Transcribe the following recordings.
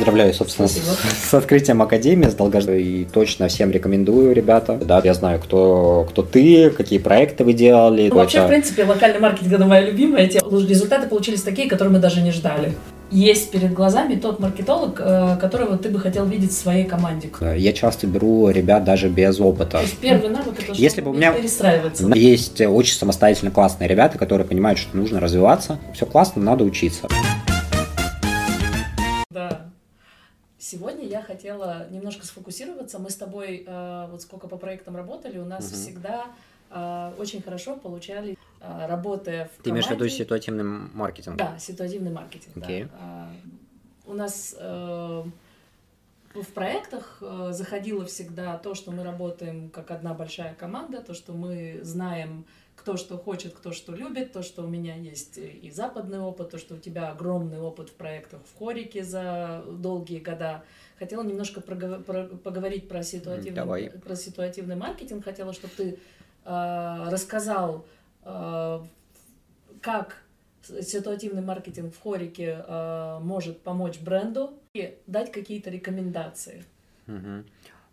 Поздравляю, собственно, с, с открытием Академии, с долгожданной. И точно всем рекомендую, ребята. Да, я знаю, кто, кто ты, какие проекты вы делали. Ну, вообще, в принципе, локальный маркетинг – это моя любимая тема. Результаты получились такие, которые мы даже не ждали есть перед глазами тот маркетолог, э, которого ты бы хотел видеть в своей команде? Я часто беру ребят даже без опыта. То есть первый навык это Если бы у меня перестраиваться. Есть очень самостоятельно классные ребята, которые понимают, что нужно развиваться. Все классно, надо учиться. Сегодня я хотела немножко сфокусироваться. Мы с тобой, э, вот сколько по проектам работали, у нас угу. всегда э, очень хорошо получали, э, работая в Ты имеешь в виду ситуативный маркетинг? Да, ситуативный маркетинг. Okay. Да. У нас в проектах заходило всегда то, что мы работаем как одна большая команда, то, что мы знаем кто что хочет, кто что любит, то, что у меня есть и западный опыт, то, что у тебя огромный опыт в проектах в хорике за долгие года. Хотела немножко проговор- про, поговорить про ситуативный, Давай. про ситуативный маркетинг. Хотела, чтобы ты э, рассказал, э, как ситуативный маркетинг в хорике э, может помочь бренду и дать какие-то рекомендации. Угу.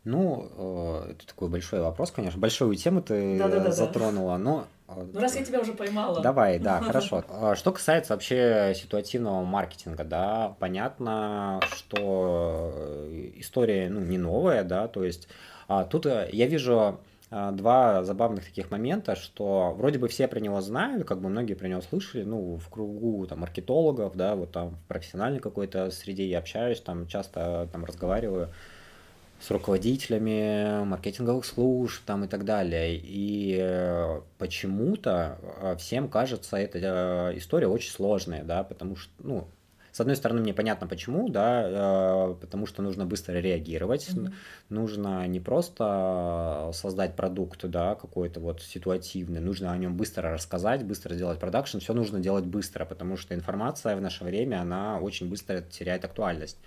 Ну, э, это такой большой вопрос, конечно. Большую тему ты да, да, да, затронула, но ну, раз я тебя уже поймала. Давай, да, хорошо. А, что касается вообще ситуативного маркетинга, да, понятно, что э, история, ну, не новая, да, то есть а, тут э, я вижу а, два забавных таких момента, что вроде бы все про него знают, как бы многие про него слышали, ну, в кругу там маркетологов, да, вот там в профессиональной какой-то среде я общаюсь, там часто там разговариваю, с руководителями маркетинговых служб там и так далее. И э, почему-то э, всем кажется эта э, история очень сложная, да, потому что, ну, с одной стороны, мне понятно почему, да, потому что нужно быстро реагировать, mm-hmm. нужно не просто создать продукт, да, какой-то вот ситуативный, нужно о нем быстро рассказать, быстро сделать продакшн, все нужно делать быстро, потому что информация в наше время, она очень быстро теряет актуальность.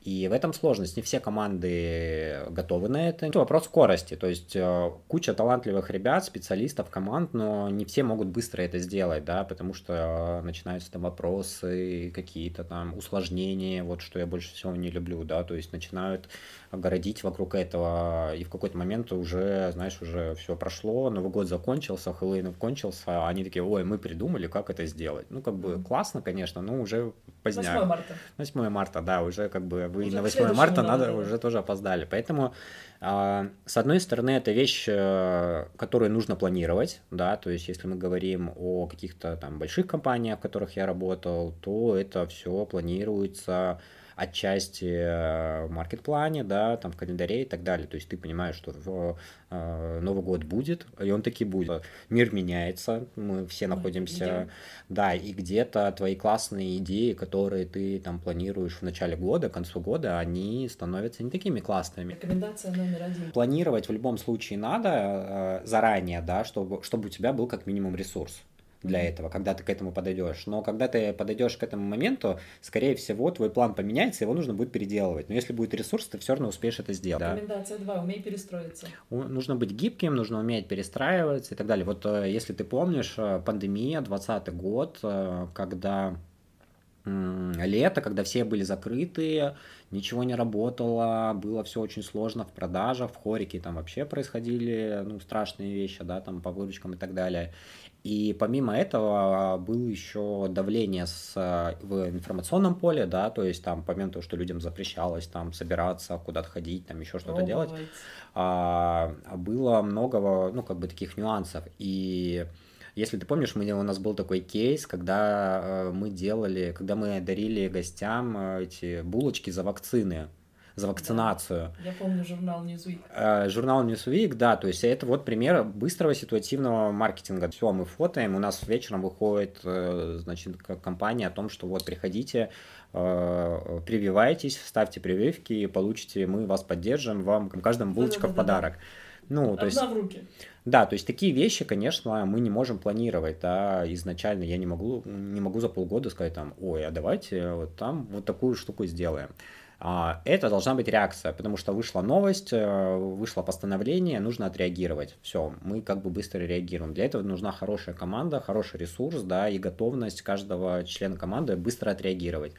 И в этом сложность. Не все команды готовы на это. Это вопрос скорости. То есть э, куча талантливых ребят, специалистов, команд, но не все могут быстро это сделать, да, потому что начинаются там вопросы, какие-то там усложнения, вот что я больше всего не люблю, да, то есть начинают огородить вокруг этого, и в какой-то момент уже, знаешь, уже все прошло, Новый год закончился, Хэллоуин кончился, а они такие, ой, мы придумали, как это сделать. Ну, как бы классно, конечно, но уже поздняк. 8 марта. 8 марта, да, уже как бы вы уже на 8 марта надо, надо уже тоже опоздали. Поэтому, э, с одной стороны, это вещь, э, которую нужно планировать, да, то есть если мы говорим о каких-то там больших компаниях, в которых я работал, то это все планируется отчасти э, в маркет-плане, да, там в календаре и так далее. То есть ты понимаешь, что в, э, Новый год будет, и он таки будет. Мир меняется, мы все находимся, Идем. да, и где-то твои классные идеи, которые ты там планируешь в начале года, к концу года, они становятся не такими классными. Рекомендация номер один. Планировать в любом случае надо э, заранее, да, чтобы, чтобы у тебя был как минимум ресурс для этого, когда ты к этому подойдешь. Но когда ты подойдешь к этому моменту, скорее всего, твой план поменяется, его нужно будет переделывать. Но если будет ресурс, ты все равно успеешь это сделать. Рекомендация да? 2. Умей перестроиться. Нужно быть гибким, нужно уметь перестраиваться и так далее. Вот э, если ты помнишь, э, пандемия, 20 год, э, когда лето, когда все были закрыты, ничего не работало, было все очень сложно в продажах, в хорике там вообще происходили ну, страшные вещи, да, там по выручкам и так далее. И помимо этого было еще давление с, в информационном поле, да, то есть там помимо того, что людям запрещалось там собираться, куда-то ходить, там еще что-то делать, а, было много, ну, как бы таких нюансов. И если ты помнишь, мы, у нас был такой кейс, когда мы делали, когда мы дарили гостям эти булочки за вакцины за вакцинацию. Да, я помню журнал Newsweek. Э, журнал Newsweek, да, то есть это вот пример быстрого ситуативного маркетинга. Все, мы фотоем, у нас вечером выходит, э, значит, компания о том, что вот приходите, э, прививайтесь, ставьте прививки, получите, мы вас поддержим, вам каждому булочка да, да, в подарок. Да, Ну, то есть, в руки. Да, то есть такие вещи, конечно, мы не можем планировать, да, изначально я не могу, не могу за полгода сказать там, ой, а давайте вот там вот такую штуку сделаем. А, это должна быть реакция, потому что вышла новость, э, вышло постановление, нужно отреагировать. Все, мы как бы быстро реагируем. Для этого нужна хорошая команда, хороший ресурс, да, и готовность каждого члена команды быстро отреагировать.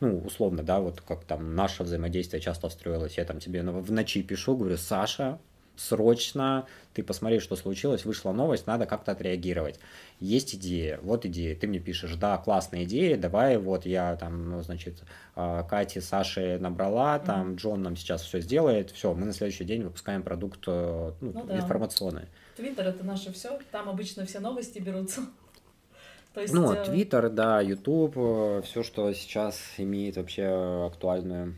Ну, условно, да, вот как там наше взаимодействие часто строилось. Я там тебе в ночи пишу, говорю, Саша, срочно, ты посмотри, что случилось, вышла новость, надо как-то отреагировать. Есть идея, вот идея, ты мне пишешь, да, классная идея, давай, вот я там, ну, значит, а, Кате, Саше набрала, там, mm-hmm. Джон нам сейчас все сделает, все, мы на следующий день выпускаем продукт э, ну, ну, да. информационный. Твиттер это наше все, там обычно все новости берутся. То есть, ну, э, Твиттер, да, Ютуб, э, все, что сейчас имеет вообще актуальную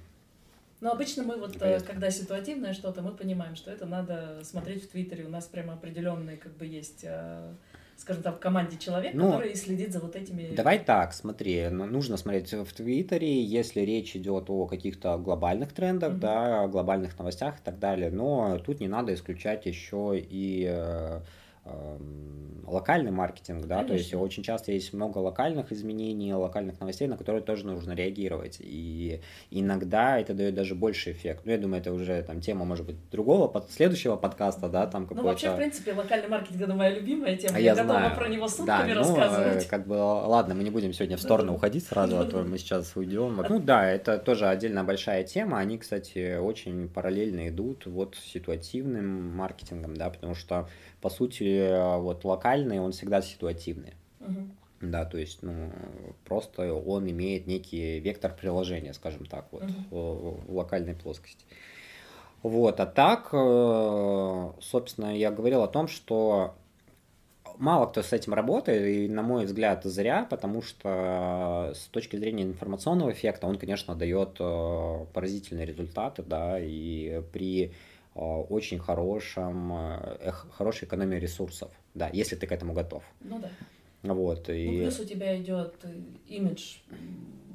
но обычно мы вот, Понятно. Э, когда ситуативное что-то, мы понимаем, что это надо смотреть в Твиттере. У нас прямо определенный, как бы, есть э, скажем так, в команде человек, ну, который следит за вот этими... Давай так, смотри, нужно смотреть в Твиттере, если речь идет о каких-то глобальных трендах, mm-hmm. да, глобальных новостях и так далее, но тут не надо исключать еще и э, локальный маркетинг, да, Конечно. то есть очень часто есть много локальных изменений, локальных новостей, на которые тоже нужно реагировать, и иногда это дает даже больше эффект. Ну, я думаю, это уже там тема, может быть, другого, под, следующего подкаста, да, там какой-то... Ну, вообще, в принципе, локальный маркетинг — это моя любимая тема, а я, я готова знаю. про него сутками да, ну, рассказывать. как бы, ладно, мы не будем сегодня в сторону уходить сразу, а то мы сейчас уйдем. Ну, да, это тоже отдельно большая тема, они, кстати, очень параллельно идут вот ситуативным маркетингом, да, потому что по сути, вот локальный, он всегда ситуативный. Угу. Да, то есть, ну, просто он имеет некий вектор приложения, скажем так, вот, угу. в, в локальной плоскости. Вот, а так, э, собственно, я говорил о том, что мало кто с этим работает, и, на мой взгляд, зря, потому что с точки зрения информационного эффекта он, конечно, дает э, поразительные результаты, да, и при Э, очень хорошем, э, хорошей экономии ресурсов, да, если ты к этому готов. Ну да. Вот, и... Ну, плюс у тебя идет имидж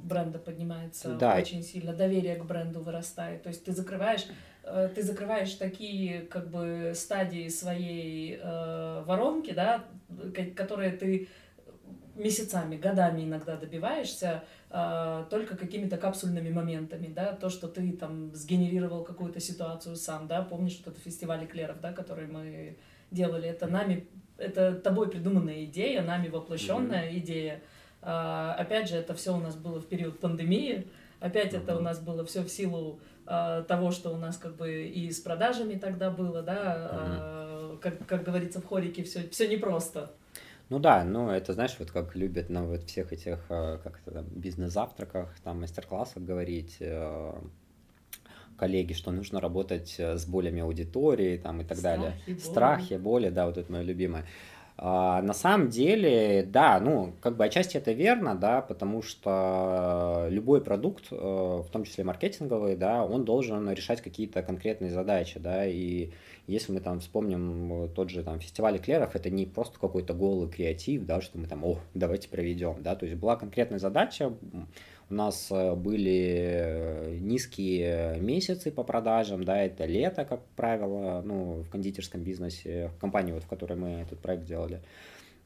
бренда поднимается да. очень сильно, доверие к бренду вырастает. То есть ты закрываешь, э, ты закрываешь такие как бы стадии своей э, воронки, да, которые ты месяцами, годами иногда добиваешься э, только какими-то капсульными моментами, да, то, что ты там сгенерировал какую-то ситуацию сам, да, помнишь вот этот фестиваль эклеров, да, который мы делали, это нами, это тобой придуманная идея, нами воплощенная mm-hmm. идея. Э, опять же, это все у нас было в период пандемии, опять mm-hmm. это у нас было все в силу э, того, что у нас как бы и с продажами тогда было, да, mm-hmm. э, как, как говорится в хорике, все, все непросто. Ну да, ну это знаешь, вот как любят на вот всех этих, э, как это, там, бизнес-завтраках, там, мастер-классах говорить э, коллеги, что нужно работать э, с болями аудитории там и так Страхи, далее. Боли. Страхи, боли, да, вот это мое любимое. А, на самом деле, да, ну, как бы отчасти это верно, да, потому что любой продукт, в том числе маркетинговый, да, он должен решать какие-то конкретные задачи, да, и если мы там вспомним тот же там фестиваль эклеров, это не просто какой-то голый креатив, да, что мы там, о, давайте проведем, да, то есть была конкретная задача, у нас э, были э, низкие месяцы по продажам, да, это лето, как правило, ну, в кондитерском бизнесе, в компании, вот, в которой мы этот проект делали.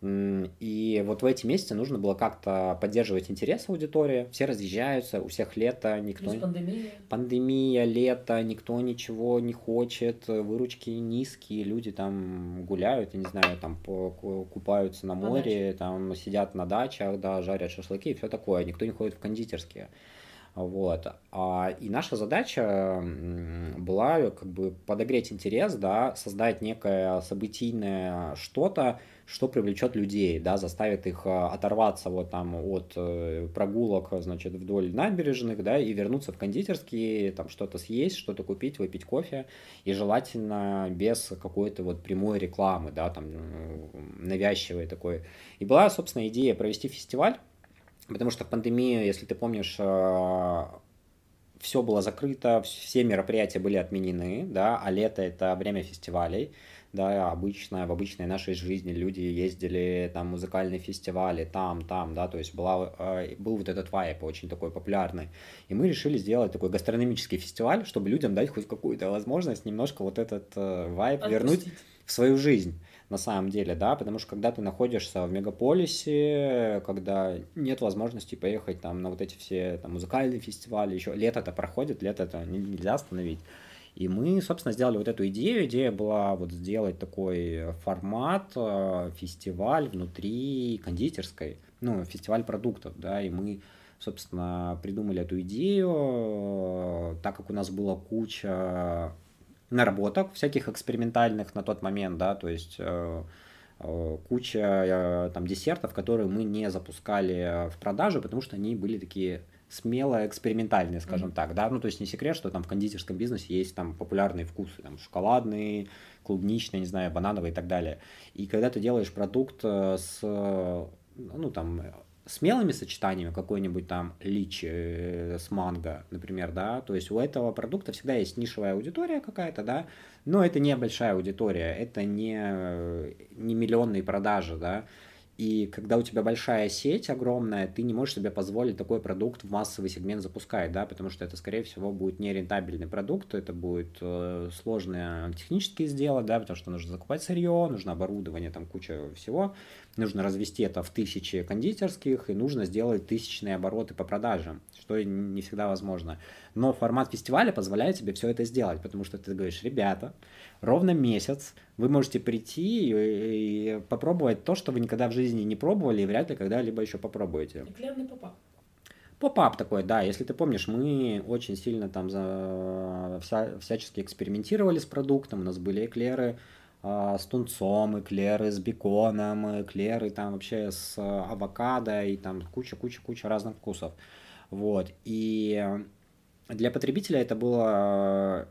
И вот в эти месяцы нужно было как-то поддерживать интерес аудитории. Все разъезжаются, у всех лето, никто... Плюс пандемия. Пандемия, лето, никто ничего не хочет, выручки низкие, люди там гуляют, я не знаю, там купаются на море, на там сидят на дачах, да, жарят шашлыки и все такое. Никто не ходит в кондитерские. Вот. А, и наша задача была как бы подогреть интерес, да, создать некое событийное что-то, что привлечет людей, да, заставит их а, оторваться вот там от э, прогулок, значит, вдоль набережных, да, и вернуться в кондитерские, там что-то съесть, что-то купить, выпить кофе, и желательно без какой-то вот прямой рекламы, да, там навязчивой такой. И была, собственно, идея провести фестиваль, потому что в пандемию, если ты помнишь, а, все было закрыто, все мероприятия были отменены, да, а лето это время фестивалей, да, обычная, в обычной нашей жизни люди ездили, там, музыкальные фестивали, там, там, да, то есть была, э, был вот этот вайп очень такой популярный. И мы решили сделать такой гастрономический фестиваль, чтобы людям дать хоть какую-то возможность немножко вот этот э, вайп Отпустить. вернуть в свою жизнь на самом деле, да, потому что когда ты находишься в мегаполисе, когда нет возможности поехать там на вот эти все там музыкальные фестивали, еще лето-то проходит, лето-то нельзя остановить. И мы, собственно, сделали вот эту идею. Идея была вот сделать такой формат, э, фестиваль внутри кондитерской, ну, фестиваль продуктов, да, и мы, собственно, придумали эту идею, э, так как у нас была куча наработок всяких экспериментальных на тот момент, да, то есть э, куча там десертов, которые мы не запускали в продажу, потому что они были такие смело экспериментальные, скажем mm-hmm. так, да, ну то есть не секрет, что там в кондитерском бизнесе есть там популярные вкусы, там шоколадные, клубничные, не знаю, банановые и так далее. И когда ты делаешь продукт э, с, ну там смелыми сочетаниями, какой-нибудь там личи э, с манго, например, да, то есть у этого продукта всегда есть нишевая аудитория какая-то, да, но это не большая аудитория, это не, э, не миллионные продажи, да, и когда у тебя большая сеть огромная, ты не можешь себе позволить такой продукт в массовый сегмент запускать, да, потому что это, скорее всего, будет нерентабельный продукт, это будет э, сложное технически сделать, да, потому что нужно закупать сырье, нужно оборудование, там куча всего, нужно развести это в тысячи кондитерских, и нужно сделать тысячные обороты по продажам, что не всегда возможно. Но формат фестиваля позволяет тебе все это сделать, потому что ты говоришь, ребята, ровно месяц вы можете прийти и, и попробовать то, что вы никогда в жизни не пробовали и вряд ли когда-либо еще попробуете. Эклерный попап. Поп-ап такой, да, если ты помнишь, мы очень сильно там за, вся, всячески экспериментировали с продуктом, у нас были эклеры с тунцом, эклеры с беконом, эклеры там вообще с авокадо и там куча-куча-куча разных вкусов. Вот, и для потребителя это было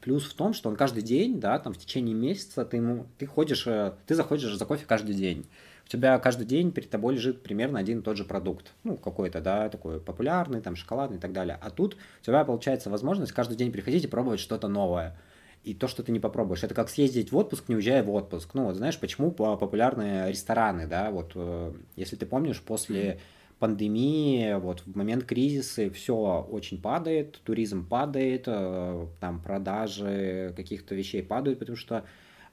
Плюс в том, что он каждый день, да, там в течение месяца ты ему, ты ходишь, э, ты заходишь за кофе каждый день. У тебя каждый день перед тобой лежит примерно один и тот же продукт. Ну, какой-то, да, такой популярный, там, шоколадный и так далее. А тут у тебя получается возможность каждый день приходить и пробовать что-то новое. И то, что ты не попробуешь. Это как съездить в отпуск, не уезжая в отпуск. Ну, вот знаешь, почему популярны рестораны, да, вот, э, если ты помнишь, после пандемии, вот в момент кризиса все очень падает, туризм падает, э, там продажи каких-то вещей падают, потому что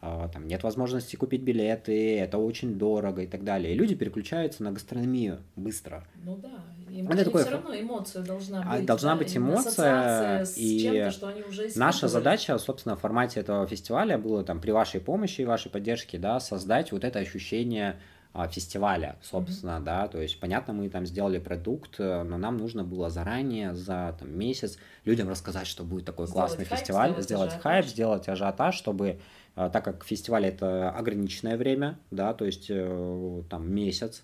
там нет возможности купить билеты, это очень дорого и так далее. И люди переключаются на гастрономию быстро. Ну да, им это такое... все равно эмоция должна а, быть. Должна да, быть эмоция, и что они уже наша задача, собственно, в формате этого фестиваля было там при вашей помощи и вашей поддержке, да, создать вот это ощущение а, фестиваля, собственно, mm-hmm. да, то есть, понятно, мы там сделали продукт, э, но нам нужно было заранее, за там, месяц людям рассказать, что будет такой сделать классный хайп, фестиваль, сделать, сделать ажиотаж. хайп, сделать ажиотаж, чтобы, так как фестиваль это ограниченное время, да, то есть, э, там, месяц,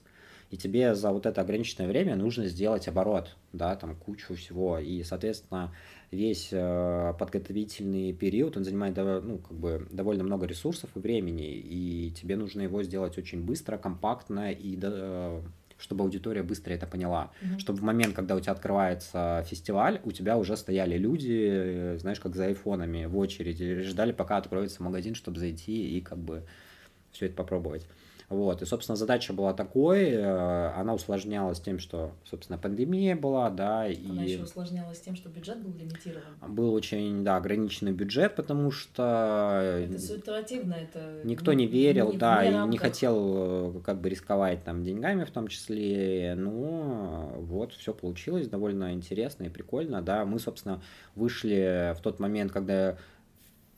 и тебе за вот это ограниченное время нужно сделать оборот, да, там кучу всего, и, соответственно, весь э, подготовительный период, он занимает ну, как бы довольно много ресурсов и времени, и тебе нужно его сделать очень быстро, компактно, и э, чтобы аудитория быстро это поняла. Mm-hmm. Чтобы в момент, когда у тебя открывается фестиваль, у тебя уже стояли люди, э, знаешь, как за айфонами в очереди, ждали, пока откроется магазин, чтобы зайти и как бы все это попробовать. Вот, и, собственно, задача была такой, э, она усложнялась тем, что, собственно, пандемия была, да, и... Она еще усложнялась тем, что бюджет был лимитирован. Был очень, да, ограниченный бюджет, потому что... Это ситуативно, это... Никто не верил, не, да, и не хотел э, как бы рисковать там деньгами в том числе, но вот все получилось довольно интересно и прикольно, да, мы, собственно, вышли в тот момент, когда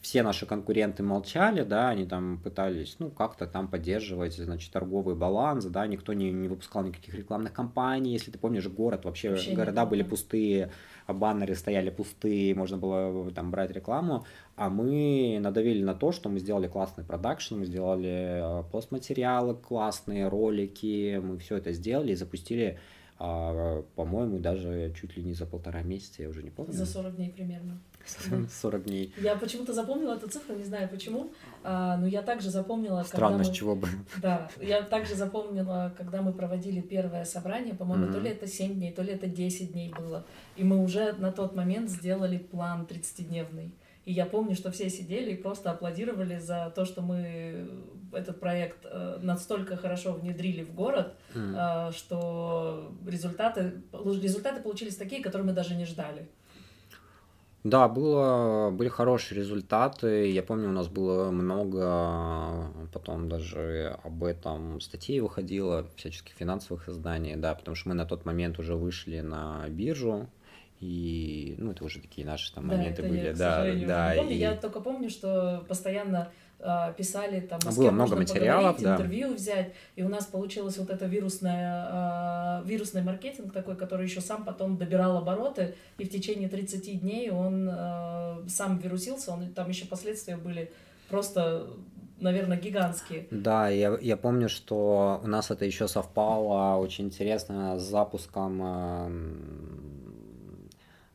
все наши конкуренты молчали, да, они там пытались, ну, как-то там поддерживать, значит, торговый баланс, да, никто не, не выпускал никаких рекламных кампаний, если ты помнишь, город, вообще, вообще города были пустые, а баннеры стояли пустые, можно было там брать рекламу, а мы надавили на то, что мы сделали классный продакшн, мы сделали э, постматериалы классные, ролики, мы все это сделали и запустили а, по-моему, даже чуть ли не за полтора месяца, я уже не помню. За 40 дней примерно. 40 дней. Я почему-то запомнила эту цифру, не знаю почему, а, но я также запомнила... Странно, мы... с чего бы. Да, я также запомнила, когда мы проводили первое собрание, по-моему, mm-hmm. то ли это 7 дней, то ли это 10 дней было, и мы уже на тот момент сделали план 30-дневный. И я помню, что все сидели и просто аплодировали за то, что мы этот проект э, настолько хорошо внедрили в город, mm. что результаты, результаты получились такие, которые мы даже не ждали. Да, было, были хорошие результаты. Я помню, у нас было много, потом даже об этом статей выходило, всяческих финансовых изданий, да, потому что мы на тот момент уже вышли на биржу, и, ну, это уже такие наши там моменты да, были, я, да, да. помню. И... Я только помню, что постоянно писали там, с было много материалов, да. интервью взять, и у нас получилось вот это вирусное, э, вирусный маркетинг такой, который еще сам потом добирал обороты, и в течение 30 дней он э, сам вирусился, он, там еще последствия были просто наверное, гигантские. Да, я, я помню, что у нас это еще совпало очень интересно с запуском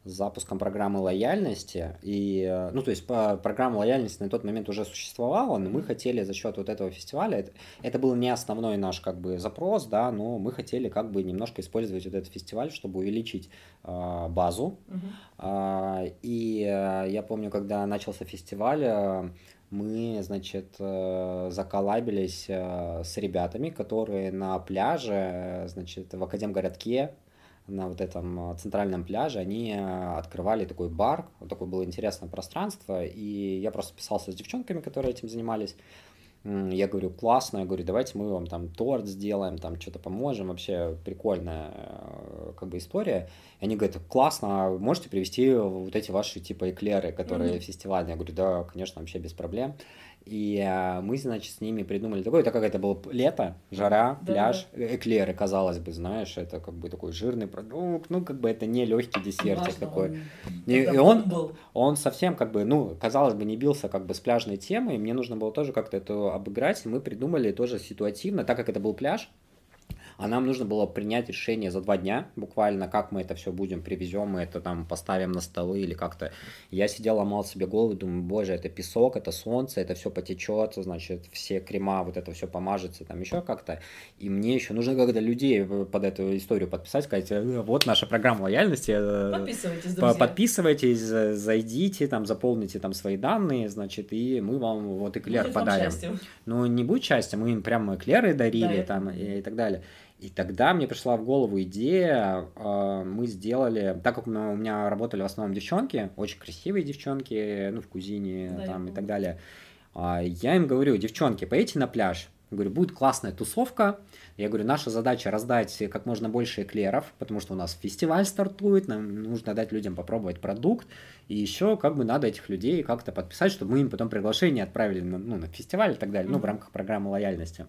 с запуском программы лояльности. И, э, ну, то есть программа лояльности на тот момент уже существовала, но мы хотели за счет вот этого фестиваля, это, это был не основной наш как бы запрос, да, но мы хотели как бы немножко использовать вот этот фестиваль, чтобы увеличить э, базу. Uh-huh. Э, и э, я помню, когда начался фестиваль, э, мы, значит, э, заколабились э, с ребятами, которые на пляже, значит, в Академгородке на вот этом э, центральном пляже, они э, открывали такой бар, вот такое было интересное пространство, и я просто писался с девчонками, которые этим занимались, я говорю, классно, я говорю, давайте мы вам там торт сделаем, там что-то поможем, вообще прикольная э, как бы история. И они говорят, классно, а можете привезти вот эти ваши типа эклеры, которые mm-hmm. фестивальные? Я говорю, да, конечно, вообще без проблем. И а, мы, значит, с ними придумали такое, так как это было лето, жара, да, пляж, да. эклеры, казалось бы, знаешь, это как бы такой жирный продукт, ну, как бы это не легкий десертик Важно, такой. Он, и, и он, был. он совсем как бы, ну, казалось бы, не бился как бы с пляжной темой, мне нужно было тоже как-то это обыграть, и мы придумали тоже ситуативно, так как это был пляж, а нам нужно было принять решение за два дня, буквально, как мы это все будем, привезем мы это там, поставим на столы или как-то. Я сидел, ломал себе голову, думаю, боже, это песок, это солнце, это все потечет, значит, все крема, вот это все помажется, там еще как-то. И мне еще нужно как-то людей под эту историю подписать, сказать, «Э, вот наша программа лояльности. Э, подписывайтесь, друзья. Подписывайтесь, зайдите, там, заполните там свои данные, значит, и мы вам вот эклер будет подарим. Ну, не будет счастья, мы им прямо эклеры дарили да, там и, и так далее. И тогда мне пришла в голову идея, э, мы сделали, так как у меня работали в основном девчонки, очень красивые девчонки, ну, в кузине да, там и так далее, а, я им говорю, девчонки, поедете на пляж, говорю, будет классная тусовка. Я говорю, наша задача раздать как можно больше эклеров, потому что у нас фестиваль стартует, нам нужно дать людям попробовать продукт. И еще как бы надо этих людей как-то подписать, чтобы мы им потом приглашение отправили на, ну, на фестиваль и так далее, mm-hmm. ну, в рамках программы лояльности.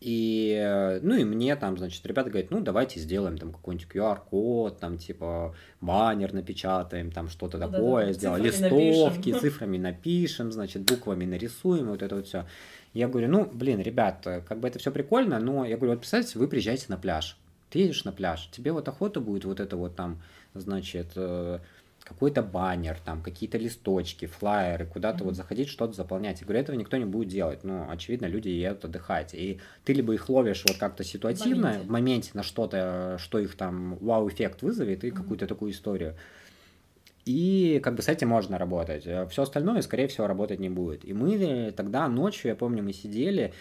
И, э, ну, и мне там, значит, ребята говорят, ну, давайте сделаем там какой-нибудь QR-код, там, типа, баннер напечатаем, там, что-то ну, такое, да, сделаем, листовки, напишем. цифрами напишем, значит, буквами нарисуем, вот это вот все. Я говорю, ну, блин, ребят, как бы это все прикольно, но я говорю, вот представьте, вы приезжаете на пляж, ты едешь на пляж, тебе вот охота будет вот это вот там, значит, э, какой-то баннер, там какие-то листочки, флайеры, куда-то mm-hmm. вот заходить, что-то заполнять. Я говорю, этого никто не будет делать. Ну, очевидно, люди едут отдыхать. И ты либо их ловишь вот как-то ситуативно, в моменте, в моменте на что-то, что их там вау-эффект вызовет, и mm-hmm. какую-то такую историю. И как бы с этим можно работать. Все остальное, скорее всего, работать не будет. И мы тогда ночью, я помню, мы сидели,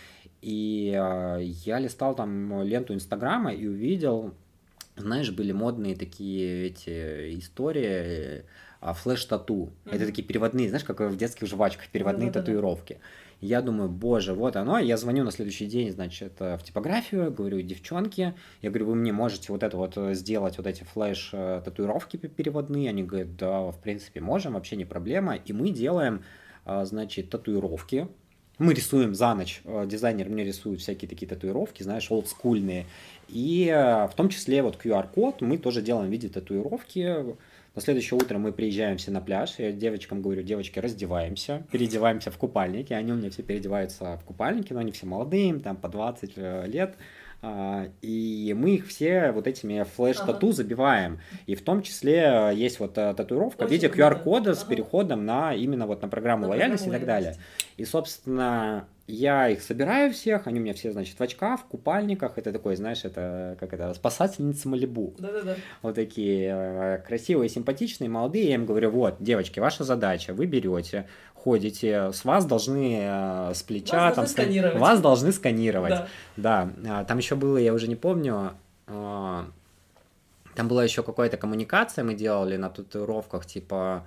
и э, я листал там ленту Инстаграма и увидел знаешь, были модные такие эти истории а, флеш-тату. Mm-hmm. Это такие переводные, знаешь, как в детских жвачках, переводные mm-hmm. татуировки. Я думаю, боже, вот оно. Я звоню на следующий день, значит, в типографию, говорю, девчонки, я говорю, вы мне можете вот это вот сделать, вот эти флеш-татуировки переводные? Они говорят, да, в принципе, можем, вообще не проблема. И мы делаем, а, значит, татуировки, мы рисуем за ночь, дизайнер мне рисует всякие такие татуировки, знаешь, олдскульные. И э, в том числе вот QR-код мы тоже делаем в виде татуировки. На следующее утро мы приезжаем все на пляж. Я девочкам говорю, девочки, раздеваемся, переодеваемся в купальники. Они у меня все переодеваются в купальники, но они все молодые, им там по 20 э, лет. А, и мы их все вот этими флеш-тату ага. забиваем. И в том числе есть вот э, татуировка Очень в виде QR-кода ага. с переходом на именно вот на программу на лояльности программу и так далее. И, собственно, я их собираю всех, они у меня все, значит, в очках, в купальниках. Это такой, знаешь, это как это, спасательница Малибу. Да-да-да. Вот такие э, красивые, симпатичные, молодые. Я им говорю, вот, девочки, ваша задача, вы берете, ходите, с вас должны э, с плеча... Вас там, должны сканировать. Вас должны сканировать. Да. Да. А, Там еще было, я уже не помню, а, там была еще какая-то коммуникация, мы делали на татуировках, типа,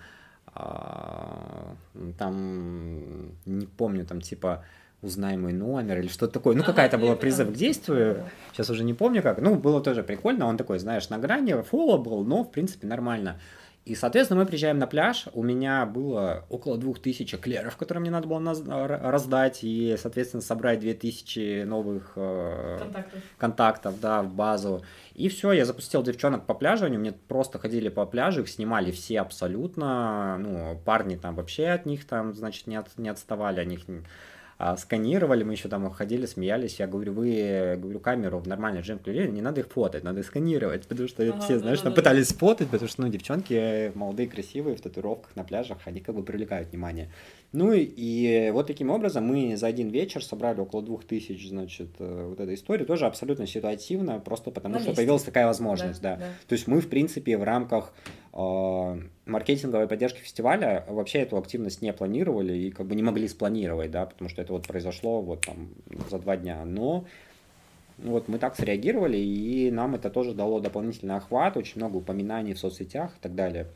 а, там, не помню, там, типа, узнай мой номер или что-то такое. Ну, Ага, какая-то была призыв к действию. Сейчас уже не помню как. Ну, было тоже прикольно. Он такой, знаешь, на грани, фола был, но, в принципе, нормально. И, соответственно, мы приезжаем на пляж. У меня было около 2000 эклеров, которые мне надо было раздать. И, соответственно, собрать 2000 новых э, Контактов. контактов, да, в базу. И все, я запустил девчонок по пляжу, они мне просто ходили по пляжу, их снимали все абсолютно, ну, парни там вообще от них там, значит, не, от- не отставали, они их а, сканировали, мы еще там ходили, смеялись, я говорю, вы, говорю, камеру в нормальный джем включили, не надо их фотать, надо их сканировать, потому что Ага, все, знаешь, там да-да-да. пытались фотать, потому что, ну, девчонки молодые, красивые, в татуировках на пляжах, они как бы привлекают внимание. Ну и, и вот таким образом мы за один вечер собрали около двух тысяч, значит, э, вот этой истории, тоже абсолютно ситуативно, просто потому На что месте. появилась такая возможность, да. да. То есть мы, в принципе, в рамках маркетинговой поддержки фестиваля вообще эту активность не планировали и как бы не могли спланировать, да, потому что это вот произошло вот там за два дня, но вот мы так среагировали, и нам это тоже дало дополнительный охват, очень много упоминаний в соцсетях и так далее.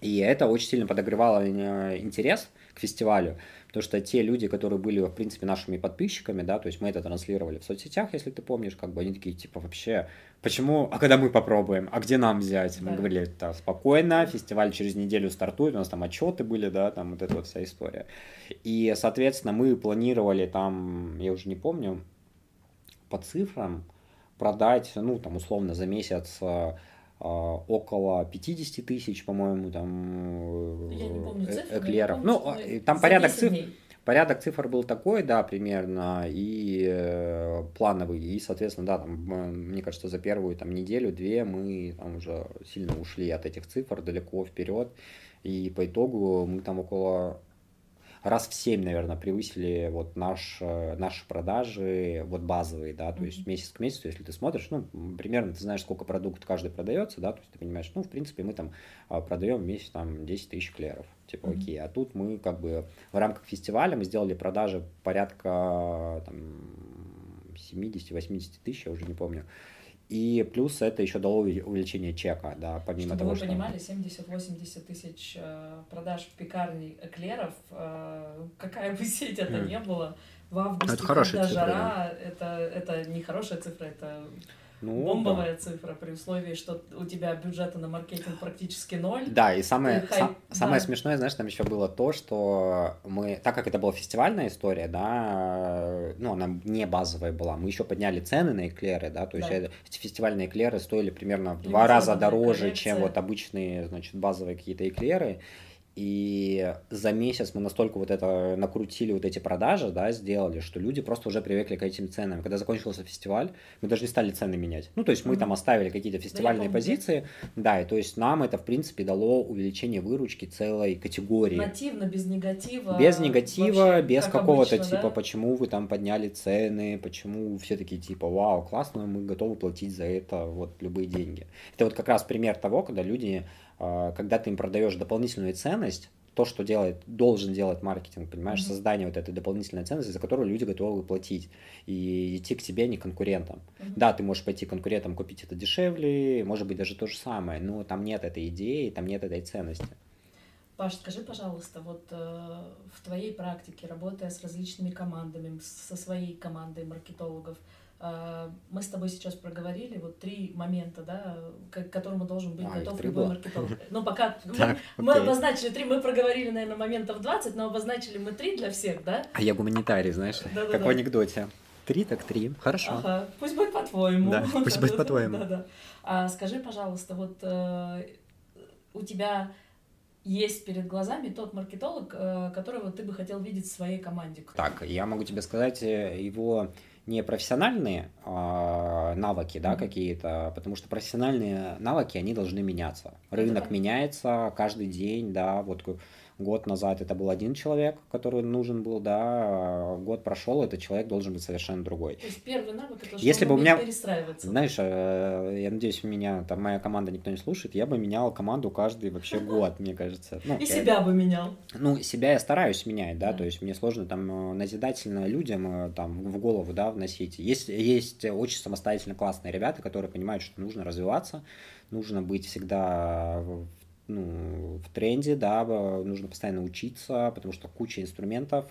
И это очень сильно подогревало э, интерес к фестивалю, потому что те люди, которые были, в принципе, нашими подписчиками, да, то есть мы это транслировали в соцсетях, если ты помнишь, как бы они такие, типа, вообще, почему, а когда мы попробуем, а где нам взять? Мы Да. говорили, да, спокойно, фестиваль через неделю стартует, у нас там отчеты были, да, там вот эта вот вся история. И, соответственно, мы планировали там, я уже не помню, по цифрам продать, ну, там, условно, за месяц э, около 50 тысяч, по-моему, там Я не помню э, цифры, но я эклеров. помню, Ну, э, там порядок 10 цифр, дней. порядок цифр был такой, да, примерно, и э, плановый, и, соответственно, да, там, э, мне кажется, за первую там неделю-две мы там уже сильно ушли от этих цифр далеко вперед, и по итогу мы там около раз в 7, наверное, превысили вот наш, э, наши продажи, вот базовые, да, то есть месяц к месяцу, если ты смотришь, ну, примерно ты знаешь, сколько продукт каждый продается, да, то есть ты понимаешь, ну, в принципе, мы там а, продаем в месяц там 10 тысяч клеров, типа, окей, а тут мы как бы в рамках фестиваля мы сделали продажи порядка там 70-80 тысяч, я уже не помню, и плюс это еще дало уве- увеличение чека, да, помимо Чтобы того, вы что... понимали, 70-80 тысяч э, продаж в пекарне эклеров, э, какая бы сеть это Мгм. не было, в августе, Это когда цифры, жара, это, это не хорошая цифра, это Ну, бомбовая цифра при условии, что у тебя бюджета на маркетинг практически ноль. Да, и самое, И хай- са- самое да. смешное, знаешь, там еще было то, что мы, так как это была фестивальная история, да, ну, она не базовая была, мы еще подняли цены на эклеры, да, то есть Да. это- эти фестивальные эклеры стоили примерно в два раза дороже, чем коллекция. вот обычные, значит, базовые какие-то эклеры. И за месяц мы настолько вот это накрутили, вот эти продажи, да, сделали, что люди просто уже привыкли к этим ценам. Когда закончился фестиваль, мы даже не стали цены менять. Ну, то есть мы Мгм. там оставили какие-то фестивальные да. позиции, да, и то есть нам это, в принципе, дало увеличение выручки целой категории. Нативно, без негатива. Без негатива, вообще, без как какого-то обычно, типа, да? почему вы там подняли цены, почему все такие типа, вау, классно, мы готовы платить за это вот любые деньги. Это вот как раз пример того, когда люди, когда ты им продаешь дополнительную ценность, то, что делает, должен делать маркетинг, понимаешь, Мгм. создание вот этой дополнительной ценности, за которую люди готовы платить и идти к тебе, а не конкурентам. Мгм. Да, ты можешь пойти конкурентам купить это дешевле, может быть даже то же самое, но там нет этой идеи, там нет этой ценности. Паш, скажи, пожалуйста, вот э, в твоей практике, работая с различными командами, со своей командой маркетологов, э, мы с тобой сейчас проговорили вот три момента, да, к которому должен быть А, готов любой было? маркетолог. Ну, пока мы- Так, мы окей. обозначили три, мы проговорили, наверное, моментов 20, но обозначили мы три для всех, да? А я гуманитарий, знаешь, Да-да-да. как в анекдоте. Три так три, хорошо. Ага, пусть будет по-твоему. Да, пусть будет по-твоему. Да-да. А скажи, пожалуйста, вот э, у тебя есть перед глазами тот маркетолог, э, которого ты бы хотел видеть в своей команде? Так, я могу тебе сказать, э, его не профессиональные а, навыки, да, какие-то, потому что профессиональные навыки, они должны меняться. Рынок меняется каждый день, да, вот год назад это был один человек, который нужен был, да, а год прошел, этот человек должен быть совершенно другой. То есть первый навык это что Если бы у меня, перестраиваться. знаешь, э, я надеюсь, у меня там моя команда никто не слушает, я бы менял команду каждый вообще год, мне кажется. Ну, И себя бы менял. Ну, себя я стараюсь менять, да, то есть мне сложно там э, назидательно людям э, там в голову, да, вносить. Есть, есть очень самостоятельно классные ребята, которые понимают, что нужно развиваться, нужно быть всегда ну, в тренде, да, нужно постоянно учиться, потому что куча инструментов,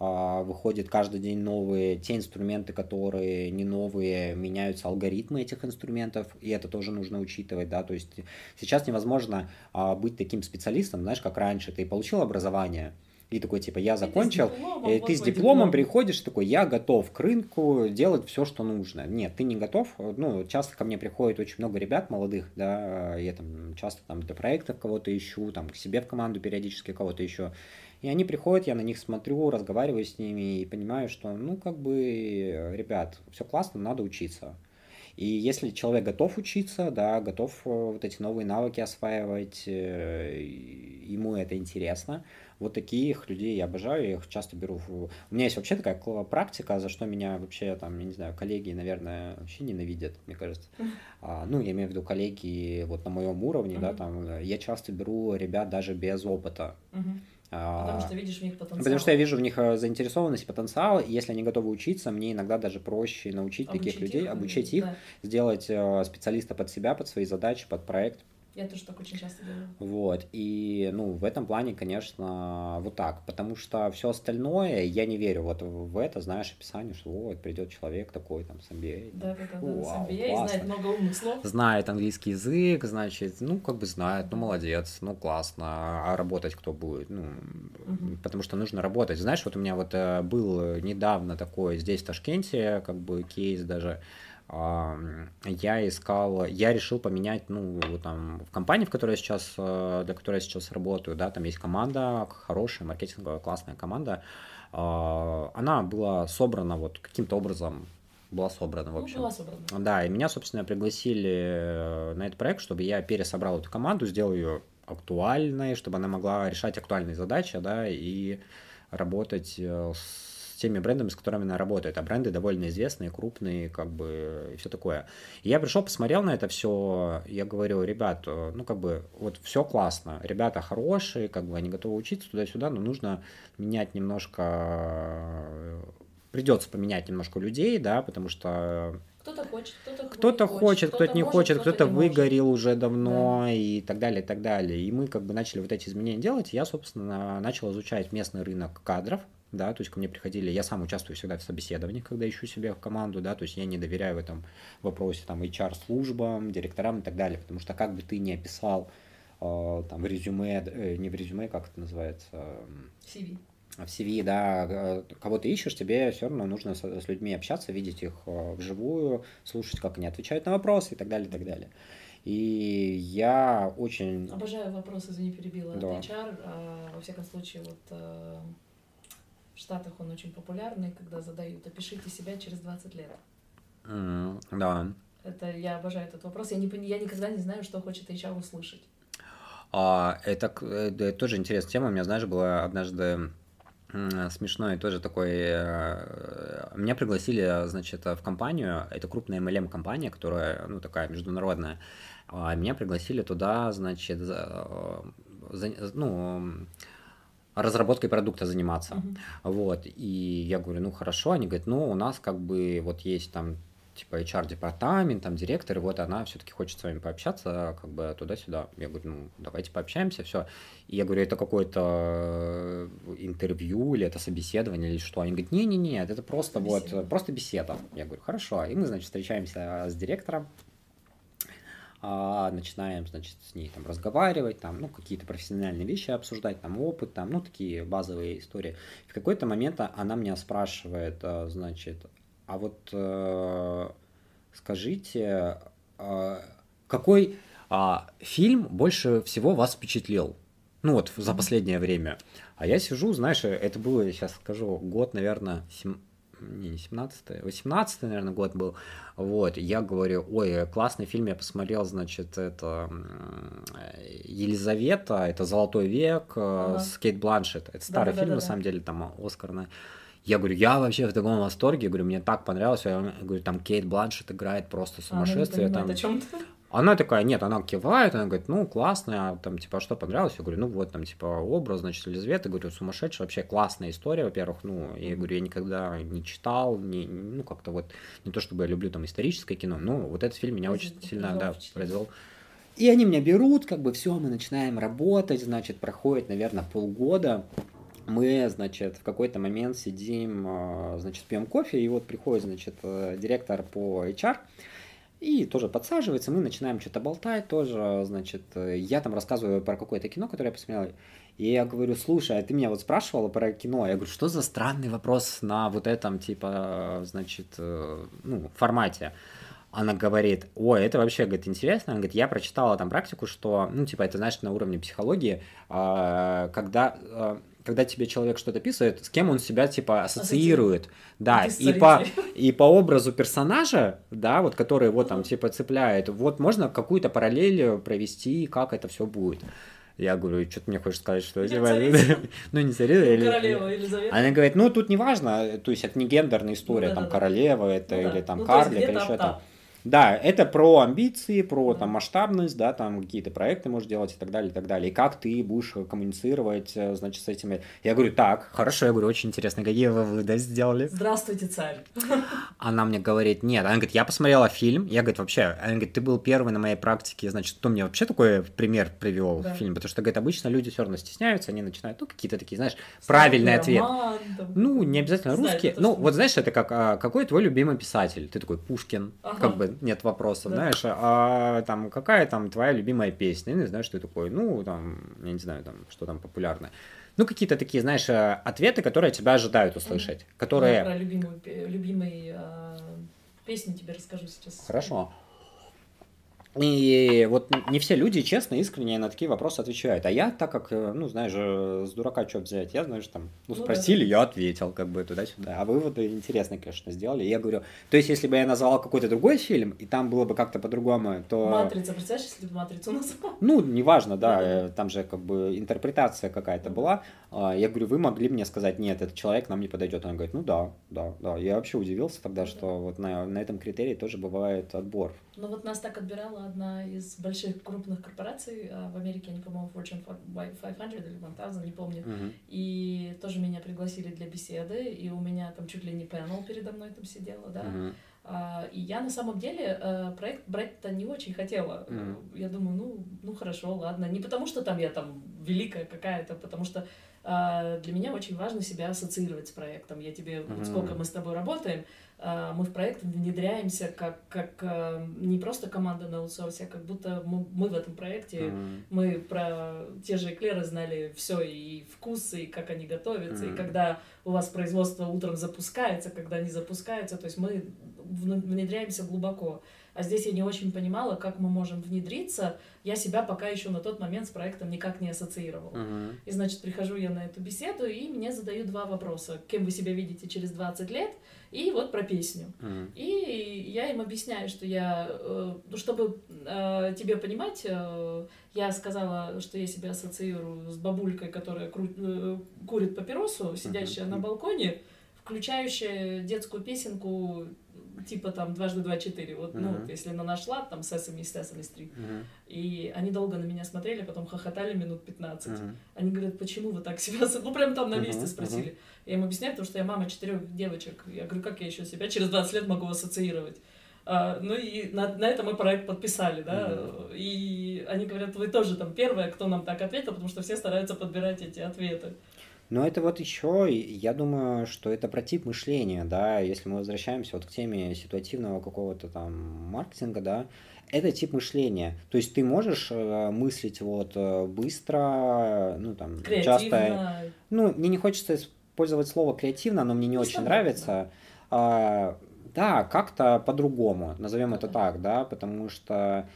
а, выходит каждый день новые, те инструменты, которые не новые, меняются алгоритмы этих инструментов, и это тоже нужно учитывать, да, то есть сейчас невозможно а, быть таким специалистом, знаешь, как раньше, ты получил образование, и такой, типа, я закончил, и ты с дипломом, и ты с дипломом диплом. приходишь, такой, я готов к рынку делать все, что нужно. Нет, ты не готов. Ну, часто ко мне приходит очень много ребят молодых, да, я там часто там для проектов кого-то ищу, там к себе в команду периодически кого-то еще. И они приходят, я на них смотрю, разговариваю с ними и понимаю, что, ну, как бы, ребят, все классно, надо учиться. И если человек готов учиться, да, готов э, вот эти новые навыки осваивать, э, ему это интересно, вот таких людей я обожаю, я их часто беру. В... У меня есть вообще такая практика, за что меня вообще там, я не знаю, коллеги, наверное, вообще ненавидят, мне кажется. А, ну, я имею в виду коллеги вот на моем уровне, uh-huh. да, там, я часто беру ребят даже без опыта. Uh-huh. Потому что видишь в них потенциал. Потому что я вижу в них э, заинтересованность потенциал. И если они готовы учиться, мне иногда даже проще научить обучить таких людей, обучить их, да. сделать э, специалиста под себя, под свои задачи, под проект. Я тоже так очень часто делаю. Вот. И, ну, в этом плане, конечно, вот так. Потому что все остальное, я не верю вот в это, знаешь, описание, что вот придет человек такой там с MBA. Да, да, да, да, с MBA, классно. знает много умных слов. Знает английский язык, значит, ну, как бы знает, ну, молодец, ну, классно. А работать кто будет? Ну, угу. потому что нужно работать. Знаешь, вот у меня вот э, был недавно такой здесь, в Ташкенте, как бы кейс даже, я искал, я решил поменять, ну, там, в компании, в которой я сейчас, э, для которой я сейчас работаю, да, там есть команда, хорошая, маркетинговая, классная команда, а, она была собрана вот каким-то образом, была собрана, в ну, общем. Ну, была собрана. Да, и меня, собственно, пригласили э, на этот проект, чтобы я пересобрал эту команду, сделал ее актуальной, чтобы она могла решать актуальные задачи, да, и работать э, с теми брендами, с которыми она работает. А бренды довольно известные, крупные, как бы, и все такое. И я пришел, посмотрел на это все, я говорю, ребят, ну, как бы, вот все классно, ребята хорошие, как бы, они готовы учиться туда-сюда, но нужно менять немножко, придется поменять немножко людей, да, потому что кто-то хочет, кто-то, кто-то хочет, кто-то не хочет, кто-то, кто выгорел может. уже давно да. и так далее, и так далее. И мы как бы начали вот эти изменения делать. Я, собственно, начал изучать местный рынок кадров, да, то есть ко мне приходили, я сам участвую всегда в собеседовании, когда ищу себе в команду, да, то есть я не доверяю в этом вопросе там HR-службам, директорам и так далее, потому что как бы ты ни описал э, там в резюме, э, не в резюме, как это называется? CV. В CV, да, э, кого ты ищешь, тебе все равно нужно с, с людьми общаться, видеть их э, вживую, слушать, как они отвечают на вопросы и так далее, и так далее. И я очень... Обожаю вопрос, извини, перебила. Да. HR, а, во всяком случае, вот а, в Штатах он очень популярный, когда задают «опишите себя через 20 лет». Mm, да. Это, я обожаю этот вопрос. Я, не, я никогда не знаю, что хочет HR услышать. А, это, это тоже интересная тема. У меня, знаешь, была однажды смешной тоже такой... Э, меня пригласили, значит, в компанию, это крупная MLM-компания, которая, ну, такая международная. А меня пригласили туда, значит, за, ну, разработкой продукта заниматься. Uh-huh. Вот. И я говорю, ну хорошо. Они говорят, ну у нас как бы вот есть там типа HR-департамент, там директор, и вот она все-таки хочет с вами пообщаться, как бы туда-сюда. Я говорю, ну, давайте пообщаемся, все. И я говорю, это какое-то интервью или это собеседование или что? Они говорят, не-не-не, это просто беседа. вот, просто беседа. Я говорю, хорошо. И мы, значит, встречаемся с директором, начинаем, значит, с ней там разговаривать, там, ну, какие-то профессиональные вещи обсуждать, там, опыт, там, ну, такие базовые истории. В какой-то момент она меня спрашивает, а, значит, а вот э, скажите, э, какой фильм больше всего вас впечатлил? Ну, вот за последнее время. А я сижу, знаешь, это было, сейчас скажу, год, наверное, 7, не, не 17 18 наверное, год был. Вот, я говорю, ой, классный фильм я посмотрел, значит, это Елизавета, это Золотой век ага. с Кейт Бланшет. Это старый да, фильм, да, на самом деле, там Оскарный. Я говорю, я вообще в таком восторге, говорю, мне так понравилось, я говорю, там Кейт Бланшет играет просто сумасшествие. А, она не там... Она такая, нет, она кивает, она говорит, ну, классно, а там, типа, что понравилось? Я говорю, ну, вот, там, типа, образ, значит, Елизавета, говорю, сумасшедшая, вообще классная история, во-первых, ну, я говорю, я никогда не читал, не, ну, как-то вот, не то, чтобы я люблю там историческое кино, но вот этот фильм меня очень сильно, да, произвел. И они меня берут, как бы, все, мы начинаем работать, значит, проходит, наверное, полгода, мы, значит, в какой-то момент сидим, а, значит, пьем кофе, и вот приходит, значит, э, директор по HR, и тоже подсаживается, мы начинаем что-то болтать тоже, значит, я там рассказываю про какое-то кино, которое я посмотрел, и я говорю, слушай, а ты меня вот спрашивала про кино, я говорю, что за странный вопрос на вот этом, типа, значит, э, ну, формате. Она говорит, ой, это вообще, говорит, интересно. Она говорит, я прочитала там практику, что, ну, типа, это, знаешь, на уровне психологии, а, когда а, когда тебе человек что-то описывает, с кем он себя типа ассоциирует. Да, и по, и по образу персонажа, да, вот который вот там типа цепляет, вот можно какую-то параллель провести, как это все будет. Я говорю, что ты мне хочешь сказать, что типа, ну не царица или... Королева Елизавета. Она говорит, ну тут не важно, то есть это не гендерная история, ну, там королева это ну, или там ну, карлик или что-то. Да, это про амбиции, про там масштабность, да, там какие-то проекты можешь делать и так далее, и так далее. И как ты будешь коммуницировать, э, значит, с этими. Я говорю, так, хорошо, я говорю, очень интересно, какие вы выводы сделали? Здравствуйте, царь. Она мне говорит, нет, она говорит, я посмотрела фильм, я, говорит, вообще, она говорит, ты был первый на моей практике, значит, кто мне вообще такой пример привел да. в фильм, потому что, говорит, обычно люди все равно стесняются, они начинают, ну, какие-то такие, знаешь, правильный ответ. Ну, не обязательно русские, ну, вот знаешь, это как, а, какой твой любимый писатель? Ты такой, Пушкин, ага. как бы, нет вопросов, да. знаешь, а там какая там твоя любимая песня, я не знаю, что такое, ну, там, я не знаю, там, что там популярное. Ну, какие-то такие, знаешь, э, ответы, которые тебя ожидают услышать, которые... Я про любимую, любимый э, песню тебе расскажу сейчас. Хорошо. И вот не все люди честно, искренне на такие вопросы отвечают. А я, так как, э, ну, знаешь, с дурака что взять, я, знаешь, там, ну, ну спросили, я ответил, как бы, туда-сюда. А выводы интересные, конечно, сделали. я говорю, то есть, если бы я назвал какой-то другой фильм, и там было бы как-то по-другому, то... Матрица, представляешь, если бы Матрицу назвал? Ну, неважно, да, да. там же, как бы, интерпретация какая-то была. А, я говорю, вы могли мне сказать, нет, этот человек нам не подойдет. Она говорит, ну да, да, да. Я вообще удивился тогда, что вот на, на этом критерии тоже бывает отбор. Ну вот нас так отбирала одна из больших крупных корпораций а, в Ameriке, они, по-моему, Fortune 500 или 1000, не помню. Uh-huh. И тоже меня пригласили для беседы, и у меня там чуть ли не панел передо мной там сидела, да. Uh-huh. И я на самом деле э, проект брать-то не очень хотела. Mm. Я думаю, ну, ну хорошо, ладно. Не потому что там я там великая какая-то, потому что для меня очень важно себя ассоциировать с проектом. Я тебе, mm-hmm. сколько мы с тобой работаем, а, мы в проект внедряемся как, как а, не просто команда на аутсорсе, а как будто мы, мы в этом проекте, mm-hmm. мы про те же эклеры знали все, и вкусы, и как они готовятся, mm-hmm. и когда у вас производство утром запускается, когда не запускается, то есть мы внедряемся глубоко. А здесь я не очень понимала, как мы можем внедриться. Я себя пока еще на тот момент с проектом никак не ассоциировала. Uh-huh. И, значит, прихожу я на эту беседу, и мне задают два вопроса. Кем вы себя видите через 20 лет? И вот про песню. Uh-huh. И я им объясняю, что я, э, ну, чтобы э, тебе понимать, э, я сказала, что я себя ассоциирую с бабулькой, которая курит папиросу, сидящая uh-huh. на балконе, включающая детскую песенку типа там дважды два четыре. Вот, uh-huh. ну, вот, если она нашла, там Sesame Sesame Street. Uh-huh. И они долго на меня смотрели, потом хохотали минут 15. Uh-huh. Они говорят, почему вы так себя... Ну, прям там на месте uh-huh. спросили. Uh-huh. Я им объясняю, потому что я мама четырех девочек. Я говорю, как я еще себя через 20 лет могу ассоциировать? А, ну и на, на этом мы проект подписали, да, uh-huh. и они говорят, вы тоже там первая, кто нам так ответил, потому что все стараются подбирать эти ответы. Но это вот еще, я думаю, что это про тип мышления, да, если мы возвращаемся вот к теме ситуативного какого-то там маркетинга, да, это тип мышления. То есть ты можешь э, мыслить вот э, быстро, ну там Креативно. часто. Ну, мне не хочется использовать слово креативно, но мне не ну, очень нравится. А, да, как-то по-другому, назовем это так, да, потому что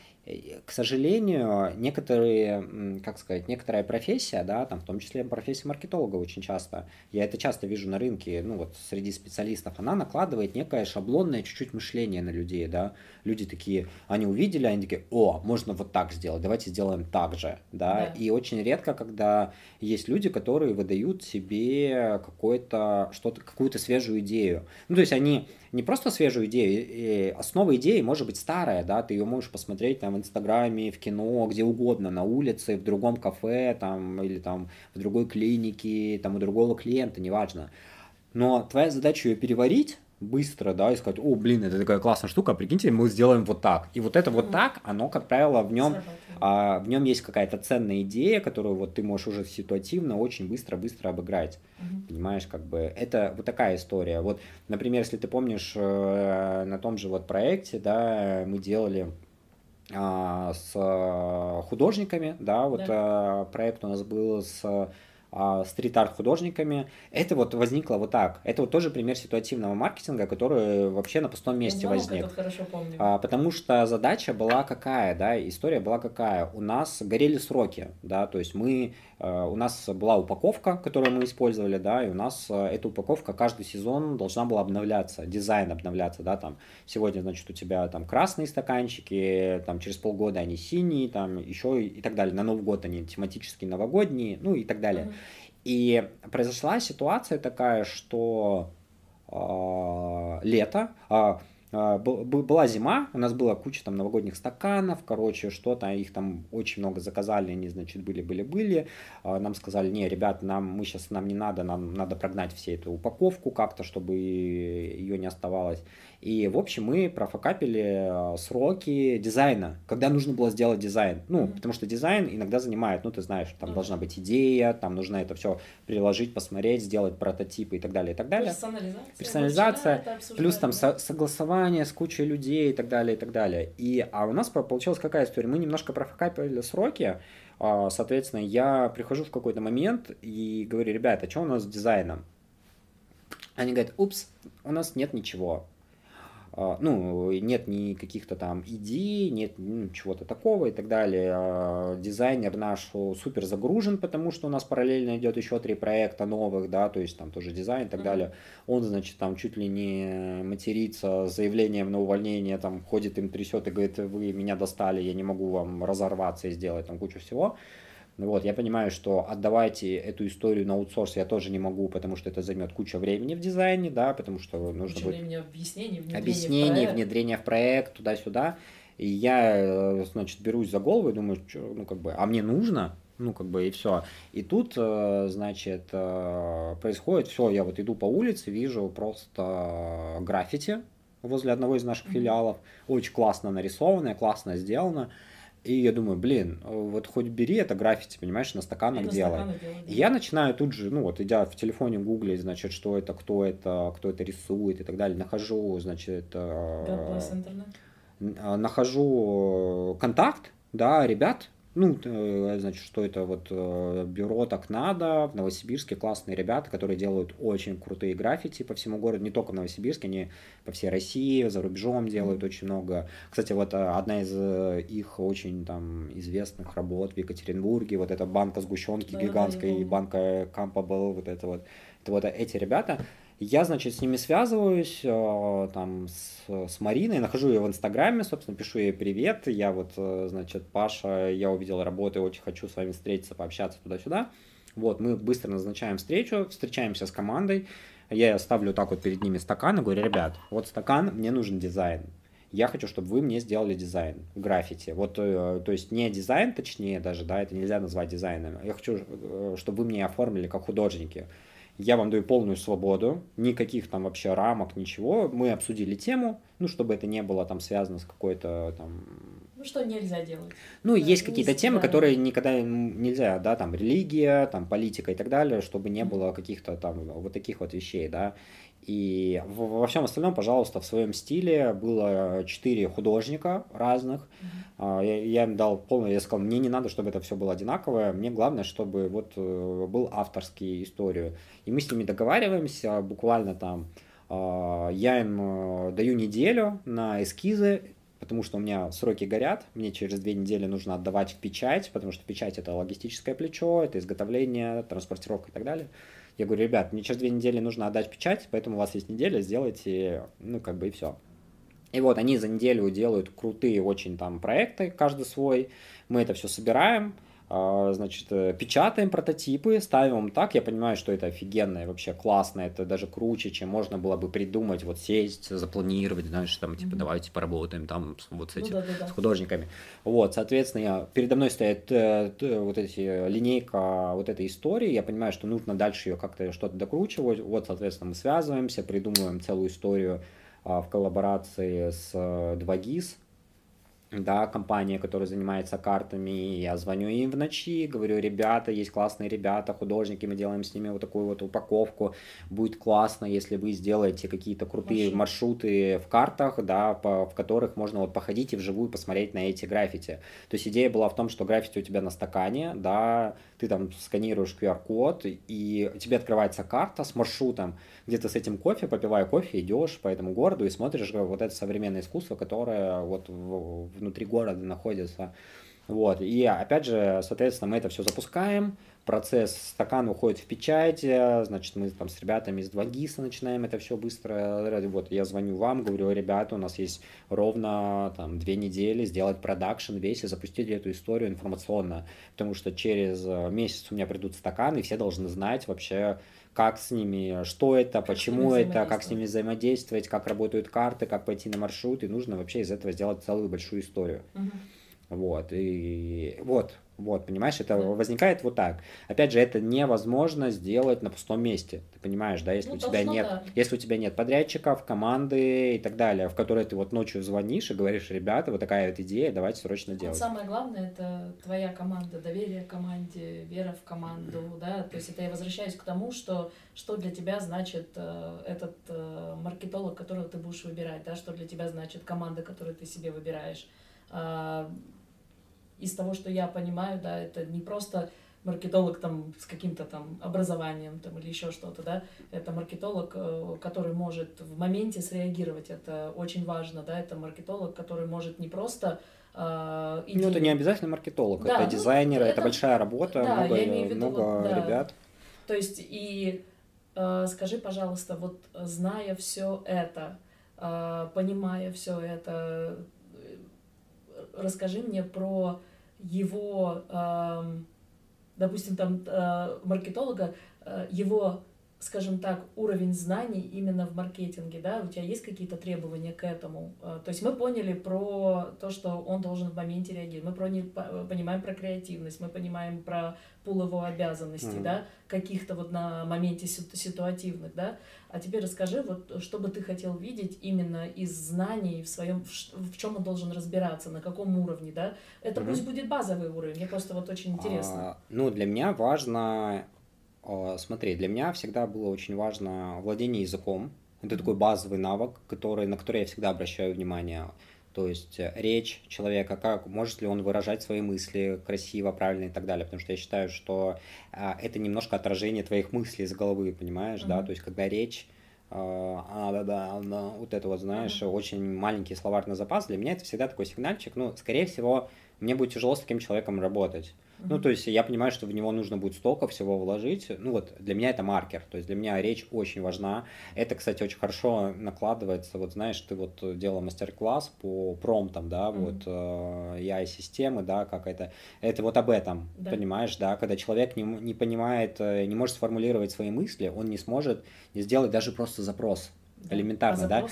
к сожалению, некоторые, как сказать, некоторая профессия, да, там в том числе профессия маркетолога очень часто, я это часто вижу на рынке, ну вот среди специалистов, она накладывает некое шаблонное чуть-чуть мышление на людей, да, люди такие, они увидели, они такие, о, можно вот так сделать, давайте сделаем так же, да, да. и очень редко, когда есть люди, которые выдают себе какой-то, что-то, какую-то свежую идею, ну то есть они не просто свежую идею, основа идеи может быть старая, да, ты ее можешь посмотреть там в Инстаграме, в кино, где угодно, на улице, в другом кафе, там, или там в другой клинике, там у другого клиента, неважно. Но твоя задача ее переварить, быстро, да, и сказать, о, блин, это такая классная штука, прикиньте, мы сделаем вот так. И вот это вот так, оно, как правило, в нем, а, в нем есть какая-то ценная идея, которую вот ты можешь уже ситуативно очень быстро-быстро обыграть. Mm-hmm. Понимаешь, как бы, это вот такая история. Вот, например, если ты помнишь, э, на том же вот проекте, да, мы делали а, с художниками, да, вот да. проект у нас был с а, стрит-арт художниками. Это вот возникло вот так. Это вот тоже пример ситуативного маркетинга, который вообще на пустом месте Я возник. хорошо помню. А, потому что задача была какая, да, история была какая. У нас горели сроки, да, то есть мы у нас была упаковка, которую мы использовали, да, и у нас э, эта упаковка каждый сезон должна была обновляться, дизайн обновляться, да, там сегодня, значит, у тебя там красные стаканчики, там через полгода они синие, там еще и так далее, на Новый год они тематические новогодние, ну и так далее. Mm-hmm. И произошла ситуация такая, что э, лето, э, была зима, у нас была куча там новогодних стаканов, короче, что-то, их там очень много заказали, они, значит, были-были-были, а, нам сказали, не, ребят, нам, мы сейчас, нам не надо, нам надо прогнать все эту упаковку как-то, чтобы ее не оставалось. И, в общем, мы профокапили а, сроки дизайна, когда нужно было сделать дизайн. Ну, mm-hmm. потому что дизайн иногда занимает, ну, ты знаешь, там mm-hmm. должна быть идея, там нужно это все приложить, посмотреть, сделать прототипы и так далее, и так далее. Персонализация. Персонализация, плюс там со- согласование с кучей людей и так далее, и так далее. И, а у нас получилась какая история? Мы немножко профокапили сроки, а, соответственно, я прихожу в какой-то момент и говорю, ребята, что у нас с дизайном? Они говорят, упс, у нас нет ничего. А, ну, нет ни каких-то там идей, нет ну, чего-то такого и так далее. А, дизайнер наш супер загружен, потому что у нас параллельно идет еще три проекта новых, да, то есть там тоже дизайн и так далее. Он, значит, там чуть ли не матерится с заявлением на увольнение, там ходит им трясет и говорит, вы меня достали, я не могу вам разорваться и сделать там кучу всего. Вот, я понимаю, что отдавайте эту историю на аутсорс я тоже не могу, потому что это займет куча времени в дизайне, да, потому что нужно куча будет... Времени объяснений, внедрение объяснений, в внедрение в проект, туда-сюда. И я, э, значит, берусь за голову и думаю, что, ну, как бы, а мне нужно, ну, как бы, и все. И тут, э, значит, э, происходит все, я вот иду по улице, вижу просто граффити возле одного из наших филиалов, очень классно нарисованное, классно сделано. И я думаю, блин, вот хоть бери это граффити, понимаешь, на стаканах делай. И я начинаю тут же, ну вот, идя в телефоне гуглить, значит, что это, кто это, кто это рисует и так далее, нахожу, значит, э, нахожу контакт, да, ребят, ну, э, значит, что это вот э, бюро так надо, в Новосибирске классные ребята, которые делают очень крутые граффити по всему городу, не только в Новосибирске, они по всей России, за рубежом делают очень много. Кстати, вот э, одна из их очень там известных работ в Екатеринбурге, вот эта банка сгущенки да, гигантская, да, банка Campable, вот это вот, это вот эти ребята, я, значит, с ними связываюсь, э, там, с, с Мариной, нахожу ее в Инстаграме, собственно, пишу ей привет, я вот, э, значит, Паша, я увидел работу, очень хочу с вами встретиться, пообщаться туда-сюда. Вот, мы быстро назначаем встречу, встречаемся с командой, я ставлю так вот перед ними стакан и говорю, ребят, вот стакан, мне нужен дизайн. Я хочу, чтобы вы мне сделали дизайн, граффити. Вот, э, то есть не дизайн, точнее даже, да, это нельзя назвать дизайном. Я хочу, чтобы вы мне оформили как художники я вам даю полную свободу, никаких там вообще рамок, ничего. Мы обсудили тему, ну, чтобы это не было там связано с какой-то там... Ну, что нельзя делать. Ну, да, есть какие-то темы, которые никогда нельзя, да, там, религия, там, политика и так далее, чтобы не было каких-то там вот таких вот вещей, да. И во всем остальном, пожалуйста, в своем стиле было четыре художника разных. Mm-hmm. Я, я им дал полное, я сказал, мне не надо, чтобы это все было одинаковое, мне главное, чтобы вот э, был авторский историю. И мы с ними договариваемся, буквально там, а, я им э, даю неделю на эскизы, потому что у меня сроки горят, мне через две недели нужно отдавать в печать, потому что печать это логистическое плечо, это изготовление, транспортировка и так далее. Я говорю, ребят, мне через две недели нужно отдать печать, поэтому у вас есть неделя, сделайте, ну, как бы и все. И вот они за неделю делают крутые очень там проекты, каждый свой. Мы это все собираем, значит, э, печатаем прототипы, ставим им так, я понимаю, что это офигенно и вообще классно, это даже круче, чем можно было бы придумать, вот сесть, запланировать, знаешь, там, типа, mm-hmm. давайте поработаем там вот с, этим, ну, да, да, да. с художниками. Вот, соответственно, я, передо мной стоит э, вот эти линейка вот этой истории, я понимаю, что нужно дальше ее как-то что-то докручивать, вот, соответственно, мы связываемся, придумываем целую историю а, в коллаборации с 2GIS, э, да, компания, которая занимается картами, я звоню им в ночи, говорю, ребята, есть классные ребята, художники, мы делаем с ними вот такую вот упаковку, будет классно, если вы сделаете какие-то крутые Маршрут. маршруты в картах, да, по, в которых можно вот походить и вживую посмотреть на эти граффити. То есть идея была в том, что граффити у тебя на стакане, да, ты там сканируешь QR-код, и тебе открывается карта с маршрутом, где ты с этим кофе, попивая кофе, идешь по этому городу и смотришь вот это современное искусство, которое вот внутри города находится. Вот. И опять же, соответственно, мы это все запускаем, процесс стакан уходит в печать, значит, мы там с ребятами из 2GIS начинаем это все быстро. Вот я звоню вам, говорю, ребята, у нас есть ровно там две недели сделать продакшн весь и запустить эту историю информационно, потому что через месяц у меня придут стаканы, и все должны знать вообще, как с ними, что это, как почему это, как с ними взаимодействовать, как работают карты, как пойти на маршрут, и нужно вообще из этого сделать целую большую историю. Угу. Вот, и вот, вот, понимаешь, это да. возникает вот так. Опять же, это невозможно сделать на пустом месте. Ты понимаешь, да, если ну, у тебя нет, да. если у тебя нет подрядчиков, команды и так далее, в которые ты вот ночью звонишь и говоришь, ребята, вот такая вот идея, давайте срочно делать. Вот самое главное это твоя команда, доверие команде, вера в команду, да. То есть это я возвращаюсь к тому, что что для тебя значит э, этот э, маркетолог, которого ты будешь выбирать, да, что для тебя значит команда, которую ты себе выбираешь. Э, из того, что я понимаю, да, это не просто маркетолог там с каким-то там образованием там или еще что-то, да, это маркетолог, э, который может в моменте среагировать, это очень важно, да, это маркетолог, который может не просто э, идти... Ну, это не обязательно маркетолог, да, это ну, дизайнер, это, это большая работа, да, много, виду, много вот, да. ребят. То есть, и э, скажи, пожалуйста, вот зная все это, э, понимая все это, э, расскажи мне про его, допустим, там э, маркетолога, э, его, скажем так, уровень знаний именно в маркетинге, да, у тебя есть какие-то требования к этому? Э, то есть мы поняли про то, что он должен в моменте реагировать, мы про, не, понимаем про креативность, мы понимаем про пул его обязанностей, mm-hmm. да, каких-то вот на моменте ситуативных, да, а теперь расскажи, вот что бы ты хотел видеть именно из знаний в своем, в, в чем он должен разбираться, на каком уровне, да? Это mm-hmm. пусть будет базовый уровень, мне просто вот очень интересно. А, ну, для меня важно, смотри, для меня всегда было очень важно владение языком. Это такой базовый навык, который, на который я всегда обращаю внимание. То есть э, речь человека, как может ли он выражать свои мысли красиво, правильно и так далее. Потому что я считаю, что а, это немножко отражение твоих мыслей из головы, понимаешь, mm-hmm. да? То есть когда речь а, а, да, да, да, вот это вот, знаешь, mm-hmm. очень маленький словарный запас, для меня это всегда такой сигнальчик. Ну, скорее всего, мне будет тяжело с таким человеком работать. Ну, то есть я понимаю, что в него нужно будет столько всего вложить. Ну, вот для меня это маркер. То есть для меня речь очень важна. Это, кстати, очень хорошо накладывается. Вот знаешь, ты вот делал мастер-класс по промптам, да, mm-hmm. вот э, AI-системы, да, как это. Это вот об этом, да. понимаешь, да, когда человек не, не понимает, э, не может сформулировать свои мысли, он не сможет не сделать даже просто запрос элементарно, а да?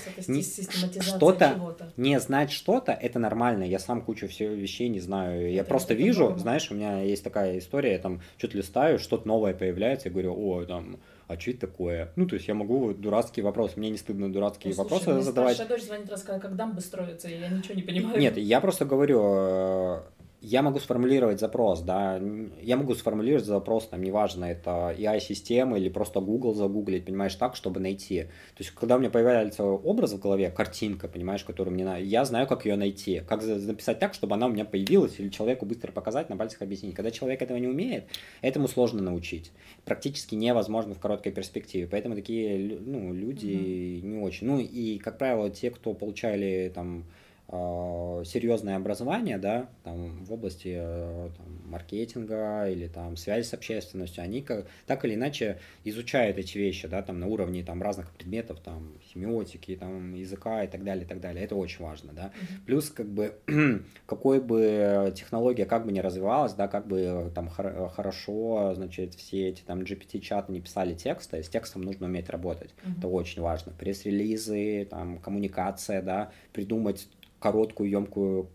Что-то, не знать что-то, это нормально. Я сам кучу всех вещей не знаю. Это я просто вижу, норма. знаешь, у меня есть такая история, я там что-то листаю, что-то новое появляется, я говорю, о, там, а что это такое? Ну, то есть я могу дурацкие вопросы, мне не стыдно дурацкие ну, вопросы мне задавать. Старшая дочь звонит, рассказывает, как дамбы строятся, и я ничего не понимаю. Нет, я просто говорю, э, я могу сформулировать запрос, да, я могу сформулировать запрос, там, неважно, это AI-система или просто Google загуглить, понимаешь, так, чтобы найти. То есть, когда у меня появляется образ в голове, картинка, понимаешь, которую мне надо, я знаю, как ее найти, как написать так, чтобы она у меня появилась, или человеку быстро показать, на пальцах объяснить. Когда человек этого не умеет, этому сложно научить. Практически невозможно в короткой перспективе. Поэтому такие, ну, люди mm-hmm. не очень. Ну, и, как правило, те, кто получали, там, серьезное образование, да, там, в области э, там, маркетинга или там связи с общественностью, они как, так или иначе изучают эти вещи, да, там на уровне там разных предметов, там семиотики, там языка и так далее, и так далее. Это очень важно, да. Mm-hmm. Плюс как бы какой бы технология как бы не развивалась, да, как бы там хорошо, значит, все эти там GPT-чаты не писали тексты, с текстом нужно уметь работать. Mm-hmm. Это очень важно. Пресс-релизы, там коммуникация, да, придумать короткую, емкую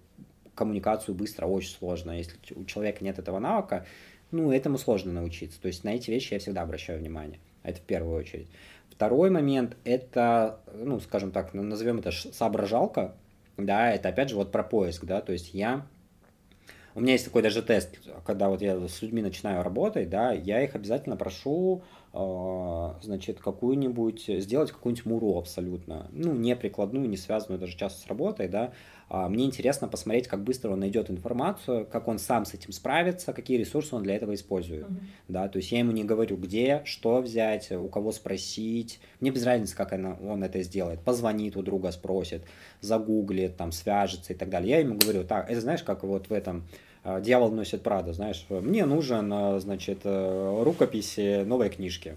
коммуникацию быстро очень сложно. Если у человека нет этого навыка, ну, этому сложно научиться. То есть на эти вещи я всегда обращаю внимание. Это в первую очередь. Второй момент – это, ну, скажем так, назовем это соображалка, да, это опять же вот про поиск, да, то есть я у меня есть такой даже тест, когда вот я с людьми начинаю работать, да, я их обязательно прошу, значит, какую-нибудь, сделать какую-нибудь муру абсолютно, ну, не прикладную, не связанную даже часто с работой, да, а мне интересно посмотреть, как быстро он найдет информацию, как он сам с этим справится, какие ресурсы он для этого использует, uh-huh. да, то есть я ему не говорю, где, что взять, у кого спросить, мне без разницы, как он, он это сделает, позвонит у друга, спросит, загуглит, там, свяжется и так далее, я ему говорю, так, это знаешь, как вот в этом а, дьявол носит Прада, знаешь, мне нужен, а, значит, э, рукописи новой книжки.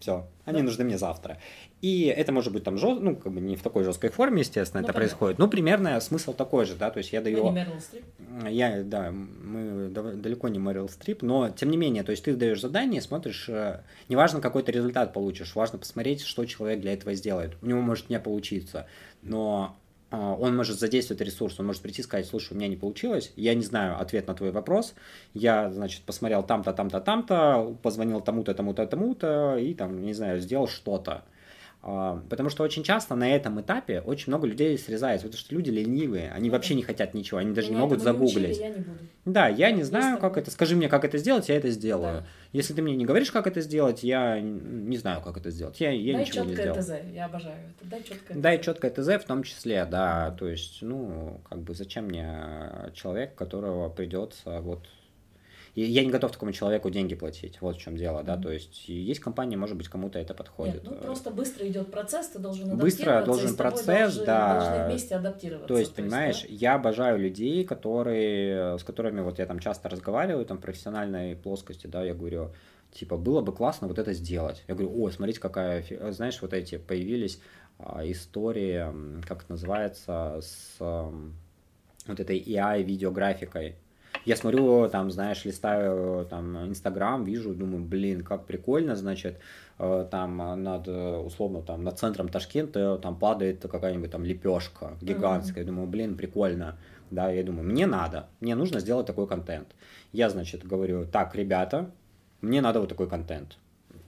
Все, они да. нужны мне завтра. И это может быть там жест... ну, как бы не в такой жесткой форме, естественно, ну, это понятно. происходит. Ну, примерно смысл такой же, да, то есть я даю... Вы не Мэрил Стрип? Я, да, мы далеко не Мэрил Стрип, но тем не менее, то есть ты даешь задание, смотришь, э, неважно, какой ты результат получишь, важно посмотреть, что человек для этого сделает. У него может не получиться, но а, он может задействовать ресурс, он может прийти и сказать, слушай, у меня не получилось, я не знаю ответ на твой вопрос, я, значит, посмотрел там-то, там-то, там-то, позвонил тому-то, тому-то, тому-то, и там, не знаю, сделал что-то. А, потому что очень часто на этом этапе очень много людей срезается, потому что люди ленивые, они ну вообще не хотят ничего, они даже Меня не могут загуглить. Не учили, я не буду. Да, я не знаю, как это. Скажи мне, как это сделать, я это сделаю. Да. Если ты мне не говоришь, как это сделать, я не знаю, как это сделать. Я, я Дай ничего не сделал. ТЗ, я обожаю это. Дай четкое ТЗ. Дай четкое ТЗ в том числе, да. То есть, ну, как бы зачем мне человек, которого придется вот и я не готов такому человеку деньги платить. Вот в чем дело, да. То есть есть компания, может быть, кому-то это подходит. Нет, ну просто быстро идет процесс, ты должен Быстро должен процесс, должны, да. Должны вместе адаптироваться. То есть, понимаешь, то есть, да? я обожаю людей, которые, с которыми вот я там часто разговариваю, там в профессиональной плоскости, да, я говорю, типа, было бы классно вот это сделать. Я говорю, о, смотрите, какая, знаешь, вот эти появились а, истории, как это называется, с вот этой AI-видеографикой. Я смотрю, там, знаешь, листаю там Инстаграм, вижу, думаю, блин, как прикольно, значит, э, там над, условно, там, над центром Ташкента там падает какая-нибудь там лепешка гигантская. Mm-hmm. Думаю, блин, прикольно. Да, я думаю, мне надо, мне нужно сделать такой контент. Я, значит, говорю, так, ребята, мне надо вот такой контент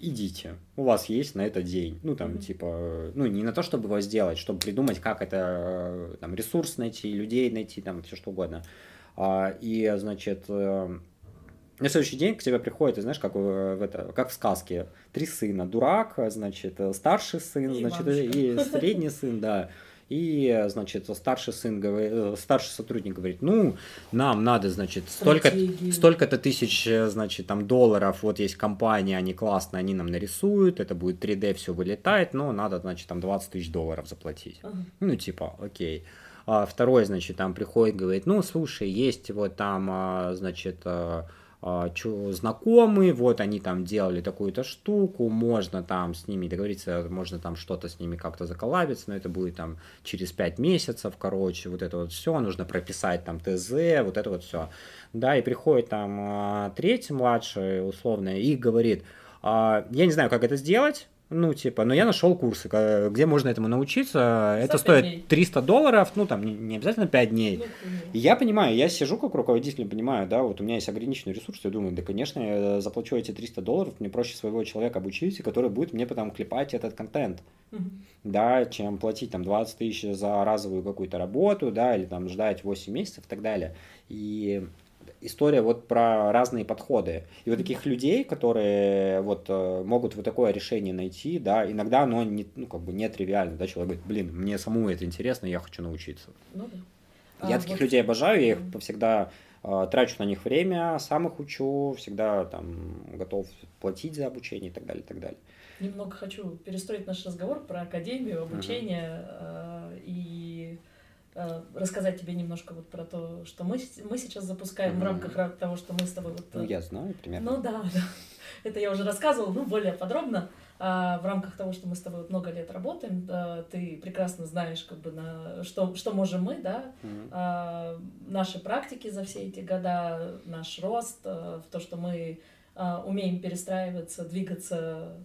идите, у вас есть на это день. Ну, там, типа, ну, не на то, чтобы его сделать, чтобы придумать, как это, там, ресурс найти, людей найти, там, все что угодно. А, и, значит, э, на следующий день к тебе приходит, знаешь, как в, это, как в сказке, три сына. Дурак, значит, старший сын, и значит, и средний сын, да. И, значит, старший сын, говорит, э, старший сотрудник говорит, ну, нам надо, значит, столько, столько-то тысяч, значит, там, долларов, вот есть компания, они классные, они нам нарисуют, это будет 3D, все вылетает, но надо, значит, там, 20 тысяч долларов заплатить. Ага. Ну, типа, окей. А второй, значит, там приходит, говорит, ну, слушай, есть вот там, а, значит, а, а, знакомые, вот они там делали такую-то штуку, можно там с ними договориться, можно там что-то с ними как-то заколабиться, но это будет там через 5 месяцев, короче, вот это вот все, нужно прописать там ТЗ, вот это вот все. Да, и приходит там третий младший, условно, и говорит, я не знаю, как это сделать, ну, типа, но я нашел курсы, где можно этому научиться. Это стоит дней. 300 долларов, ну, там, не, не обязательно 5 дней. Ну, и я понимаю, я сижу как руководитель, понимаю, да, вот у меня есть ограниченный ресурс, я думаю, да, конечно, я заплачу эти 300 долларов, мне проще своего человека обучить, который будет мне потом клепать этот контент, угу. да, чем платить там 20 тысяч за разовую какую-то работу, да, или там ждать 8 месяцев и так далее. И история вот про разные подходы. И вот таких людей, которые вот э, могут вот такое решение найти, да, иногда оно не, ну, как бы не тривиально, да, человек говорит, блин, мне самому это интересно, я хочу научиться. Ну, да. Я а, таких вот... людей обожаю, я их всегда э, трачу на них время, сам их учу, всегда там готов платить за обучение и так далее, и так далее. Немного хочу перестроить наш разговор про академию, обучение uh-huh. э, и рассказать тебе немножко вот про то, что мы, мы сейчас запускаем mm-hmm. в рамках того, что мы с тобой вот... Ну, я знаю примерно. Ну да, да. Это я уже рассказывала, ну, более подробно. А в рамках того, что мы с тобой вот много лет работаем, да, ты прекрасно знаешь, как бы, на что, что можем мы, да, mm-hmm. а, наши практики за все эти года, наш рост, а, в то, что мы а, умеем перестраиваться, двигаться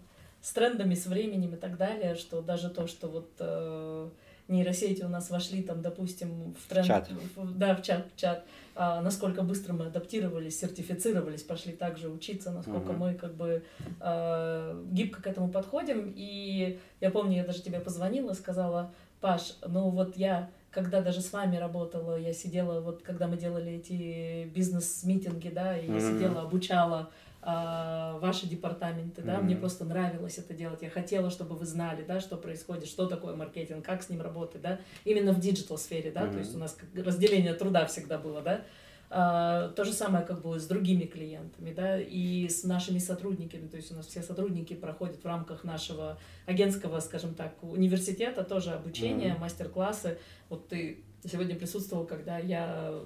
с трендами, с временем и так далее, что даже то, что вот э, нейросети у нас вошли там, допустим, в тренд, в чат. В, да, в чат, в чат, а, насколько быстро мы адаптировались, сертифицировались, пошли также учиться, насколько uh-huh. мы как бы э, гибко к этому подходим. И я помню, я даже тебе позвонила, сказала, Паш, ну вот я когда даже с вами работала, я сидела, вот когда мы делали эти бизнес- meeting и, да, и mm-hmm. я сидела, обучала а, ваши департаменты, да, mm-hmm. мне просто нравилось это делать, я хотела, чтобы вы знали, да, что происходит, что такое маркетинг, как с ним работать, да, именно в digital сфере, да, mm-hmm. то есть у нас разделение труда всегда было, да, а, то же самое как бы с другими клиентами, да, и с нашими сотрудниками, то есть у нас все сотрудники проходят в рамках нашего агентского, скажем так, университета тоже обучение, mm-hmm. мастер-классы, вот ты сегодня присутствовал, когда я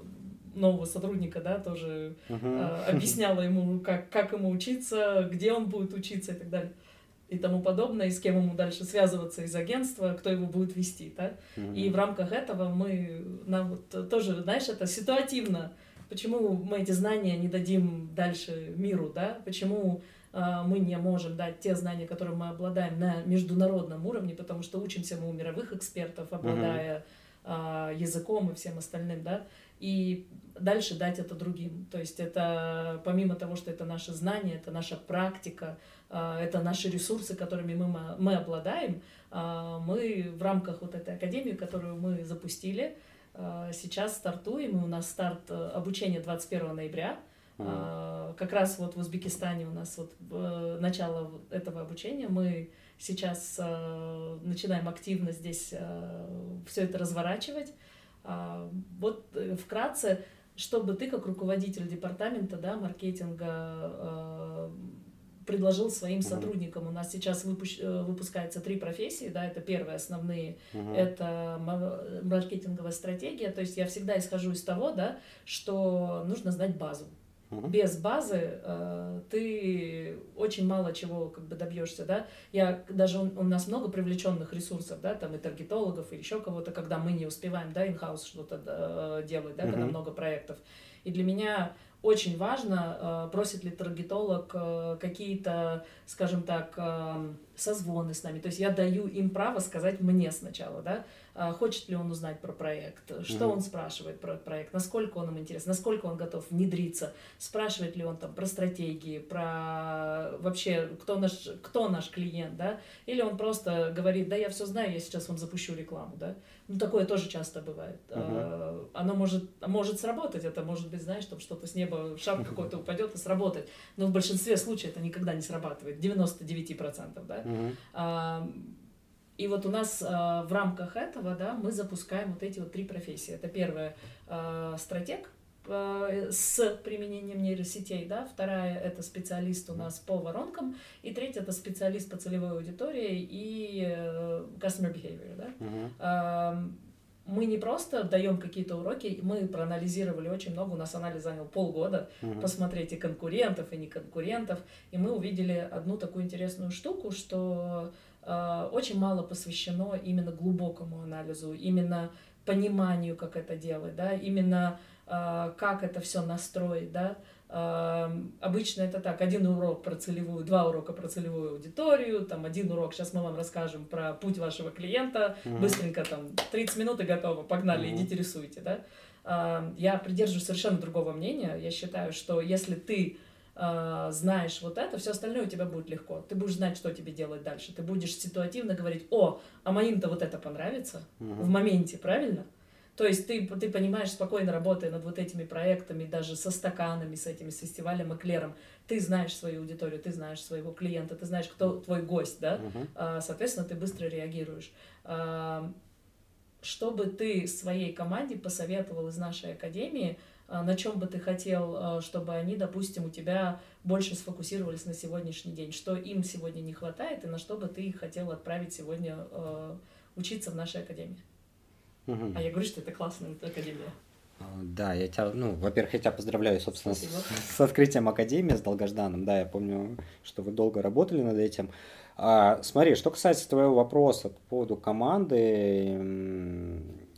нового сотрудника, да, тоже uh-huh. э, объясняла ему, как, как ему учиться, где он будет учиться и так далее и тому подобное, и с кем ему дальше связываться из агентства, кто его будет вести, да. Uh-huh. И в рамках этого мы, нам вот тоже, знаешь, это ситуативно. Почему мы эти знания не дадим дальше миру, да? Почему э, мы не можем дать те знания, которые мы обладаем на международном уровне, потому что учимся мы у мировых экспертов, обладая uh-huh. языком и всем остальным, да и дальше дать это другим. То есть это помимо того, что это наше знание, это наша практика, а, это наши ресурсы, которыми мы, мы обладаем, а, мы в рамках вот этой академии, которую мы запустили, а, сейчас стартуем, и у нас старт э, обучения 21 ноября. Mm. Как раз вот в Узбекистане у нас вот э, начало этого обучения. Мы сейчас э, начинаем активно здесь все это разворачивать. Вот вкратце, чтобы ты как руководитель департамента да, маркетинга а, предложил своим сотрудникам. У нас сейчас выпущ... Э, выпускается три профессии, да, это первые основные, uh-huh. это маркетинговая стратегия, то есть я всегда исхожу из того, да, что нужно знать базу. Угу. Без базы э, ты очень мало чего как бы добьешься, да. Я даже у, у нас много привлеченных ресурсов, да, там и таргетологов, и еще кого-то, когда мы не успеваем, да, инхаус что-то э, делать, да, угу. когда много проектов. И для меня очень важно, э, просит ли таргетолог э, какие-то, скажем так, э, созвоны с нами. То есть я даю им право сказать мне сначала, да, хочет ли он узнать про проект, что mm-hmm. он спрашивает про проект, насколько он им интересен, насколько он готов внедриться, спрашивает ли он там про стратегии, про вообще, кто наш, кто наш клиент, да, или он просто говорит, да, я все знаю, я сейчас вам запущу рекламу, да. Ну, такое тоже часто бывает. Uh-huh. Оно может, может сработать, это может быть, знаешь, там что-то с неба, шап какой-то упадет и сработает. Но в большинстве случаев это никогда не срабатывает, 99%, да. Uh-huh. И вот у нас в рамках этого, да, мы запускаем вот эти вот три профессии. Это первое стратег, Э, с применением нейросетей, да, вторая это специалист у нас по воронкам, и третья это специалист по целевой аудитории и э, customer behavior, да. Uh-huh. Мы не просто даем какие-то уроки, мы проанализировали очень много, у нас анализ занял полгода, uh-huh. посмотреть и конкурентов, и не конкурентов, и мы увидели одну такую интересную штуку, что э, очень мало посвящено именно глубокому анализу, именно пониманию, как это делать, да, именно а, как это все настроить, да. А, обычно это так, один урок про целевую, два урока про целевую аудиторию, там один урок, сейчас мы вам расскажем про путь вашего клиента, mm-hmm. быстренько там 30 минут и готово, погнали, mm-hmm. идите рисуйте, да. А, я придерживаюсь совершенно другого мнения, я считаю, что если ты знаешь вот это, все остальное у тебя будет легко. Ты будешь знать, что тебе делать дальше. Ты будешь ситуативно говорить, о, а моим-то вот это понравится mm-hmm. в моменте, правильно? То есть ты, ты понимаешь, спокойно работая над вот этими проектами, даже со стаканами, с этими, с фестивалем Эклером, ты знаешь свою аудиторию, ты знаешь своего клиента, ты знаешь, кто твой гость, да, uh-huh. соответственно, ты быстро реагируешь. А, что бы ты своей команде посоветовал из нашей академии, на чем бы ты хотел, чтобы они, допустим, у тебя больше сфокусировались на сегодняшний день, что им сегодня не хватает, и на что бы ты хотел отправить сегодня учиться в нашей академии? Угу. А я говорю, что это классная академия. А, да, я тебя, ну, во-первых, я тебя поздравляю, собственно, с, с открытием Академии, с долгожданным. Да, я помню, что вы долго работали над этим. А, смотри, что касается твоего вопроса по поводу команды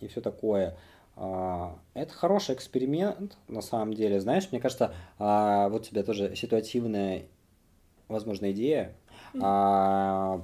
и все такое. А, это хороший эксперимент, на самом деле. Знаешь, мне кажется, а, вот тебе тоже ситуативная, возможно, идея а,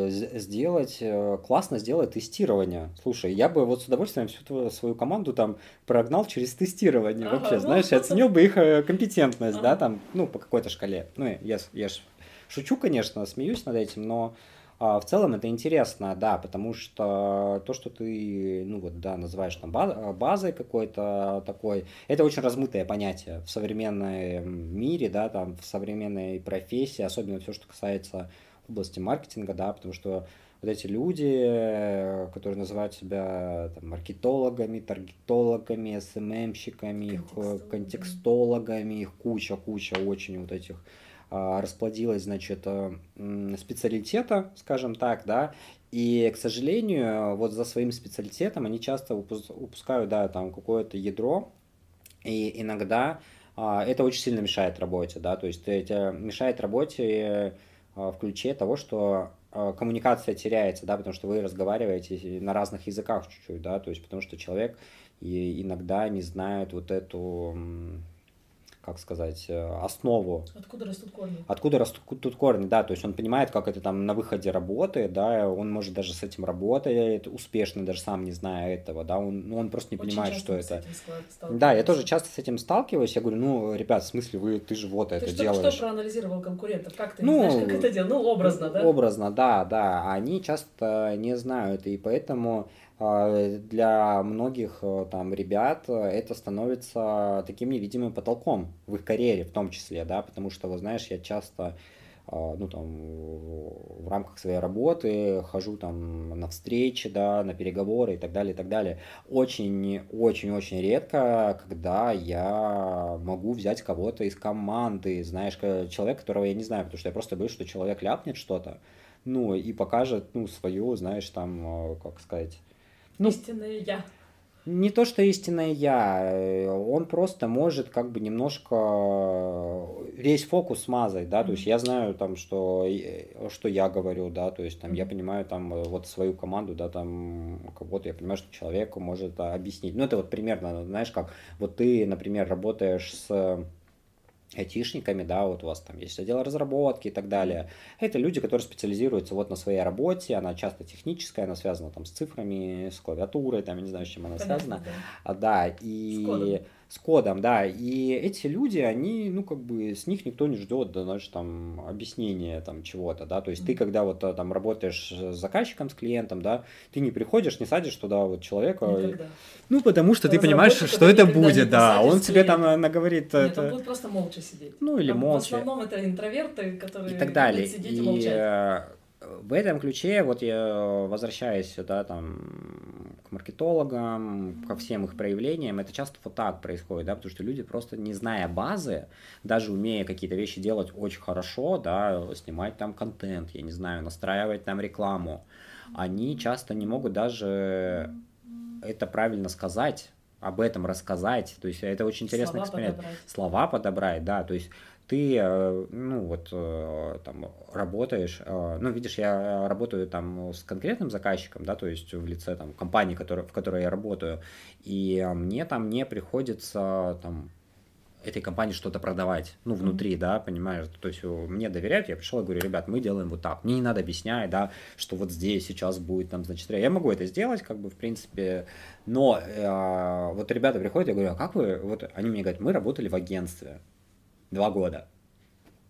сделать, э, классно сделать тестирование. Слушай, я бы вот с удовольствием всю твою, свою команду там прогнал через тестирование ага, вообще, ну, знаешь, оценил бы их э, компетентность, ага. да, там, ну, по какой-то шкале. Ну, я, я ж шучу, конечно, смеюсь над этим, но а, в целом это интересно, да, потому что то, что ты, ну вот, да, называешь там базой какой-то такой, это очень размытое понятие в современном мире, да, там, в современной профессии, особенно все, что касается области маркетинга, да, потому что вот эти люди, которые называют себя там, маркетологами, таргетологами, СММщиками, их контекстологами, их куча-куча очень вот этих а, расплодилась, значит, э, специалитета, скажем так, да, и, к сожалению, вот за своим специалитетом они часто упускают, да, там какое-то ядро, и иногда а, это очень сильно мешает работе, да, то есть это мешает работе а, в ключе того, что коммуникация теряется, да, потому что вы разговариваете на разных языках чуть-чуть, да, то есть потому что человек иногда не знает вот эту как сказать, э, основу. Откуда растут корни? Откуда растут корни, да, то есть он понимает, как это там на выходе работает, да, он может даже с этим работает успешно, даже сам не зная этого, да, он, ну, он просто не Очень понимает, что это. Да, я тоже часто с этим сталкиваюсь, я говорю, ну, ребят, в смысле, вы, ты же вот ты это что, делаешь. что проанализировал конкурентов, как ты ну, знаешь, как это делать, ну, образно, да? Образно, да, да, они часто не знают, и поэтому для многих э, там ребят э, это становится таким невидимым потолком в их карьере в том числе, да, потому что, вот знаешь, я часто ну, там, в рамках своей работы хожу там на встречи, да, на переговоры и так далее, и так далее. Очень-очень-очень редко, когда я могу взять кого-то из команды, знаешь, человек, которого я не знаю, потому что я просто боюсь, что человек ляпнет что-то, ну, и покажет, ну, свою, знаешь, там, э, как сказать, ну, истинное я. Не то, что истинное я, э, он просто может как бы немножко э, весь фокус смазать, да, mm-hmm. то есть я знаю там, что, э, что я говорю, да, то есть там mm-hmm. я понимаю там вот свою команду, да, там кого-то, я понимаю, что человек может объяснить. Ну, это вот примерно, знаешь, как вот ты, например, работаешь с айтишниками, да, вот у вас там есть отдел разработки и так далее. Это люди, которые специализируются вот на своей работе, она часто техническая, она связана там с цифрами, с клавиатурой, там, я не знаю, с чем она Понятно, связана. Да, а, да и с кодом, да. И эти люди, они, ну, как бы, с них никто не ждет, да, знаешь, там, объяснения там чего-то, да. То есть ты, когда вот э, там работаешь с заказчиком, с клиентом, да, ты не приходишь, не садишь туда вот человека. Никогда. Ну, потому что ты понимаешь, что это будет, да. Он тебе там э, наговорит. Нет, это... он будет просто молча сидеть. Ну, или там, молча. В основном это интроверты, которые и так далее. сидеть и, и молчать э, в этом ключе, вот я возвращаюсь да, там, к маркетологам, ко всем их проявлениям, это часто вот так происходит, да, потому что люди просто не зная базы, даже умея какие-то вещи делать очень хорошо, да, снимать там контент, я не знаю, настраивать там рекламу, они часто не могут даже это правильно сказать, об этом рассказать, то есть это очень интересный эксперимент. Подобрать. Слова подобрать, да, то есть ты, э, ну вот, э, там, работаешь, э, ну, видишь, я работаю там с конкретным заказчиком, да, то есть в лице там компании, который, в которой я работаю, и мне там не приходится там этой компании что-то продавать, ну, внутри, mm-hmm. да, понимаешь, то есть мне доверяют, я пришел и говорю, ребят, мы делаем вот так, мне не надо объяснять, да, что вот здесь сейчас будет там, значит, я могу это сделать, как бы, в принципе, но э, вот ребята приходят, я говорю, а как вы, вот, они мне говорят, мы работали в агентстве, два года.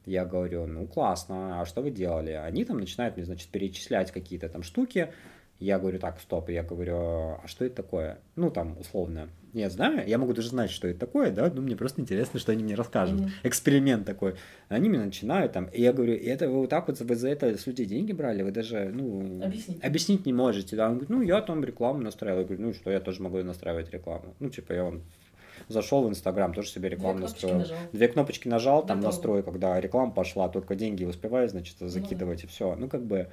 Я говорю, ну классно, а что вы делали? Они там начинают мне, значит, перечислять какие-то там штуки. Я говорю, так, стоп, я говорю, а что это такое? Ну, там, условно, я знаю, я могу даже знать, что это такое, да, но мне просто интересно, что они мне расскажут. Mm-hmm. Эксперимент такой. Они мне начинают там, и я говорю, это вы вот так вот, вы за это с людей деньги брали, вы даже, ну, объяснить, объяснить не можете, да. Он говорит, ну, я там рекламу настраивал. Я говорю, ну, что, я тоже могу настраивать рекламу. Ну, типа, я вам зашел в Инстаграм, тоже себе рекламу настроил. Нажал. Две кнопочки нажал, там Готово. настрой, когда реклама пошла, только деньги успеваю, значит, ну закидывать ну. и все. Ну, как бы,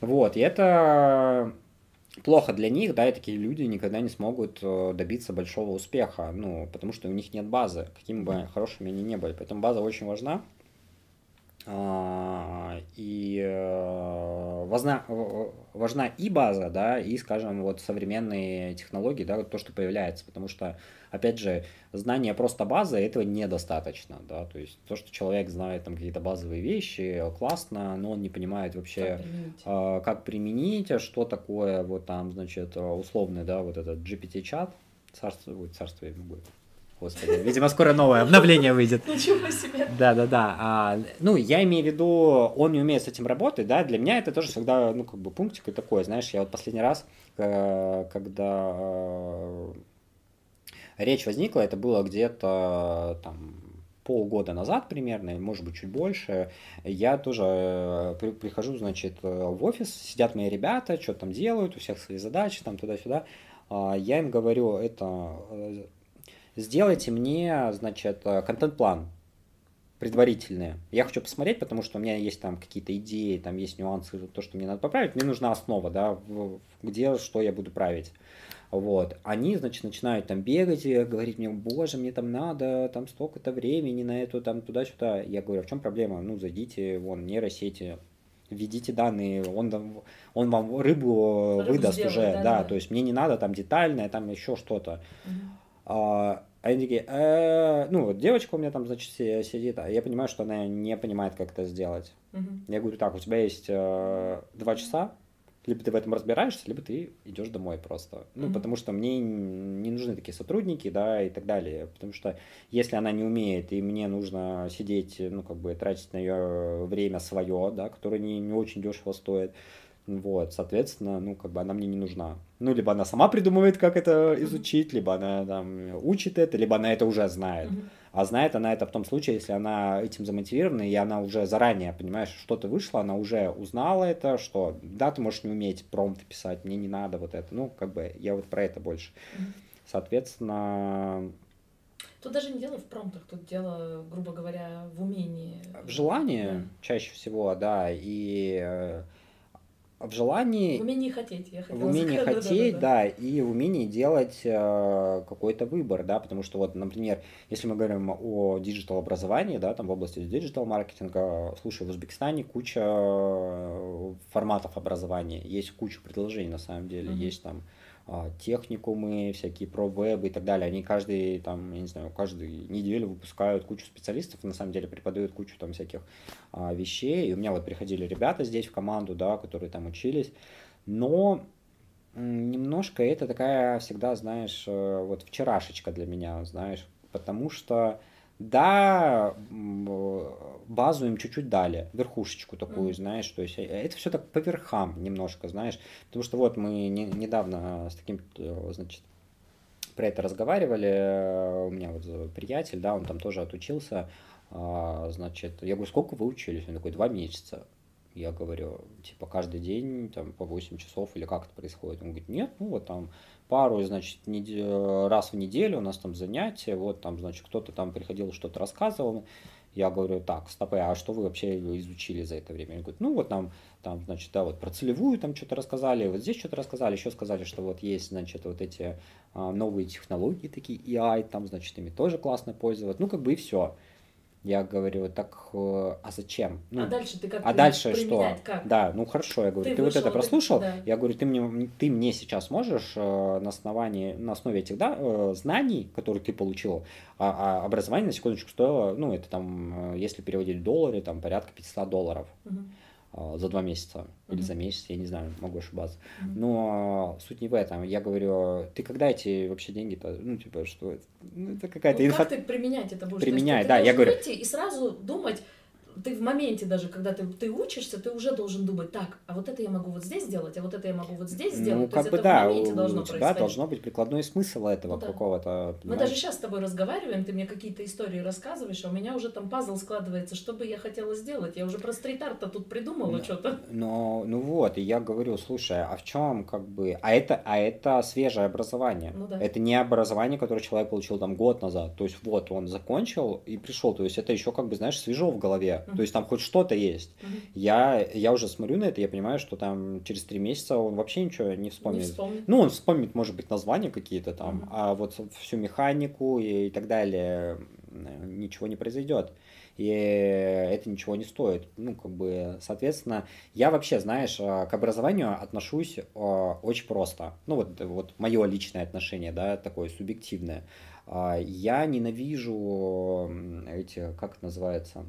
вот, и это плохо для них, да, и такие люди никогда не смогут э, добиться большого успеха, ну, потому что у них нет базы, какими бы хорошими они не были. Поэтому база очень важна. А, и э, важна, важна и база, да, и, скажем, вот современные технологии, да, то, что появляется, потому что, опять же, знание просто базы, этого недостаточно, да, то есть то, что человек знает там какие-то базовые вещи, классно, но он не понимает вообще, как применить, а, как применить а что такое вот там, значит, условный, да, вот этот GPT-чат, царство, царство ему будет, Господи, видимо, скоро новое обновление выйдет. Ничего себе. Да, да, да. А, ну, я имею в виду, он не умеет с этим работать, да, для меня это тоже всегда, ну, как бы пунктик и такой, знаешь, я вот последний раз, э, когда э, речь возникла, это было где-то там полгода назад примерно, может быть, чуть больше, я тоже э, при, прихожу, значит, в офис, сидят мои ребята, что там делают, у всех свои задачи, там туда-сюда. А, я им говорю, это сделайте мне, значит, э, контент-план предварительные. Я хочу посмотреть, потому что у меня есть там какие-то идеи, там есть нюансы, то, что мне надо поправить. Мне нужна основа, да, где, что я буду править. Вот. Они, значит, начинают там бегать и говорить мне, боже, мне там надо там столько-то времени на эту, там туда-сюда. Я говорю, а в чем проблема? Ну, зайдите, вон, нейросети, введите данные, он, он вам рыбу, рыбу выдаст сделает, уже, да, да, да, то есть мне не надо там детальное, там еще что-то. Угу. А, они такие, э, ну вот девочка у меня там, значит, сидит, а я понимаю, что она не понимает, как это сделать. Я говорю, так, у тебя есть э, два часа, либо ты в этом разбираешься, либо ты идешь домой просто. Ну, потому что мне не нужны такие сотрудники, да, и так далее. Потому что если она не умеет, и мне нужно сидеть, ну, как бы тратить на ее время свое, да, которое не, не очень дешево стоит, вот, соответственно, ну, как бы она мне не нужна. Ну, либо она сама придумывает, как это изучить, либо она там учит это, либо она это уже знает. Mm-hmm. А знает она это в том случае, если она этим замотивирована, и она уже заранее, понимаешь, что-то вышло, она уже узнала это, что да, ты можешь не уметь промпты писать, мне не надо вот это. Ну, как бы я вот про это больше. Mm-hmm. Соответственно, Тут даже не дело в промптах, тут дело, грубо говоря, в умении. В желании да. чаще всего, да. И э, в желании... В умении хотеть, я хотела В умении сказать. хотеть, да, да, да. да, и в умении делать э, какой-то выбор, да, потому что вот, например, если мы говорим о digital образовании, да, там в области digital маркетинга, слушай, в Узбекистане куча э, форматов образования, есть куча предложений на самом деле, mm-hmm. есть там техникумы, всякие про веб и так далее. Они каждый, там, я не знаю, каждую неделю выпускают кучу специалистов, на самом деле преподают кучу там всяких а, вещей. И у меня вот приходили ребята здесь в команду, да, которые там учились. Но немножко это такая всегда, знаешь, э, вот вчерашечка для меня, знаешь, потому что да, базу им чуть-чуть дали, верхушечку такую, mm. знаешь, то есть э, это все так по верхам немножко, знаешь, потому что вот мы не, недавно с таким, э, значит, про это разговаривали, у меня вот приятель, да, он там тоже отучился, а, значит, я говорю, сколько вы учились? Он такой, два месяца. Я говорю, типа, каждый день, там, по 8 часов, или как это происходит? Он говорит, нет, ну, вот там пару, значит, раз в неделю у нас там занятия, вот там, значит, кто-то там приходил, что-то рассказывал. Я говорю, так, стопы, а что вы вообще изучили за это время? Он говорит, ну вот нам, там, значит, да, вот про целевую там что-то рассказали, вот здесь что-то рассказали, еще сказали, что вот есть, значит, вот эти а, новые технологии такие, AI, там, значит, ими тоже классно пользоваться, ну, как бы и все. Я говорю, так, э, а зачем? Ну, а дальше ты как А дальше что? Как? Да, ну хорошо, я говорю, ты, ты вот это прослушал, да. я говорю, ты мне, ты мне сейчас можешь э, на основании, на основе этих да, э, знаний, которые ты получил, а, а образование, на секундочку, стоило, ну, это там, если переводить в доллары, там порядка 500 долларов. Угу. А, за два месяца mm-hmm. или за месяц, я не знаю, могу ошибаться. Mm-hmm. Но суть не в этом. Я говорю, ты когда эти вообще деньги-то, ну, типа, что это? Ну, это какая-то ну, инфа... Как ты применять это будешь? Применять, да, я говорю. и сразу думать, ты в моменте даже, когда ты, ты учишься, ты уже должен думать, так, а вот это я могу вот здесь сделать, а вот это я могу вот здесь сделать. Ну, как бы да, у, должно у тебя происходить. должно быть прикладной смысл этого ну, да. какого-то. Мы даже сейчас с тобой разговариваем, ты мне какие-то истории рассказываешь, а у меня уже там пазл складывается, что бы я хотела сделать. Я уже про стрит-арт тут придумала ну, что-то. Ну, ну вот, и я говорю, слушай, а в чем как бы... А это, а это свежее образование. Ну, да. Это не образование, которое человек получил там год назад. То есть вот он закончил и пришел. То есть это еще как бы, знаешь, свежо в голове. То есть там хоть что-то есть. Я, я уже смотрю на это, я понимаю, что там через три месяца он вообще ничего не вспомнит. Не вспомнит. Ну, он вспомнит, может быть, названия какие-то там, а вот всю механику и, и так далее ничего не произойдет и это ничего не стоит. Ну, как бы, соответственно, я вообще, знаешь, к образованию отношусь очень просто. Ну, вот, вот мое личное отношение, да, такое субъективное. А, я ненавижу эти, как это называется,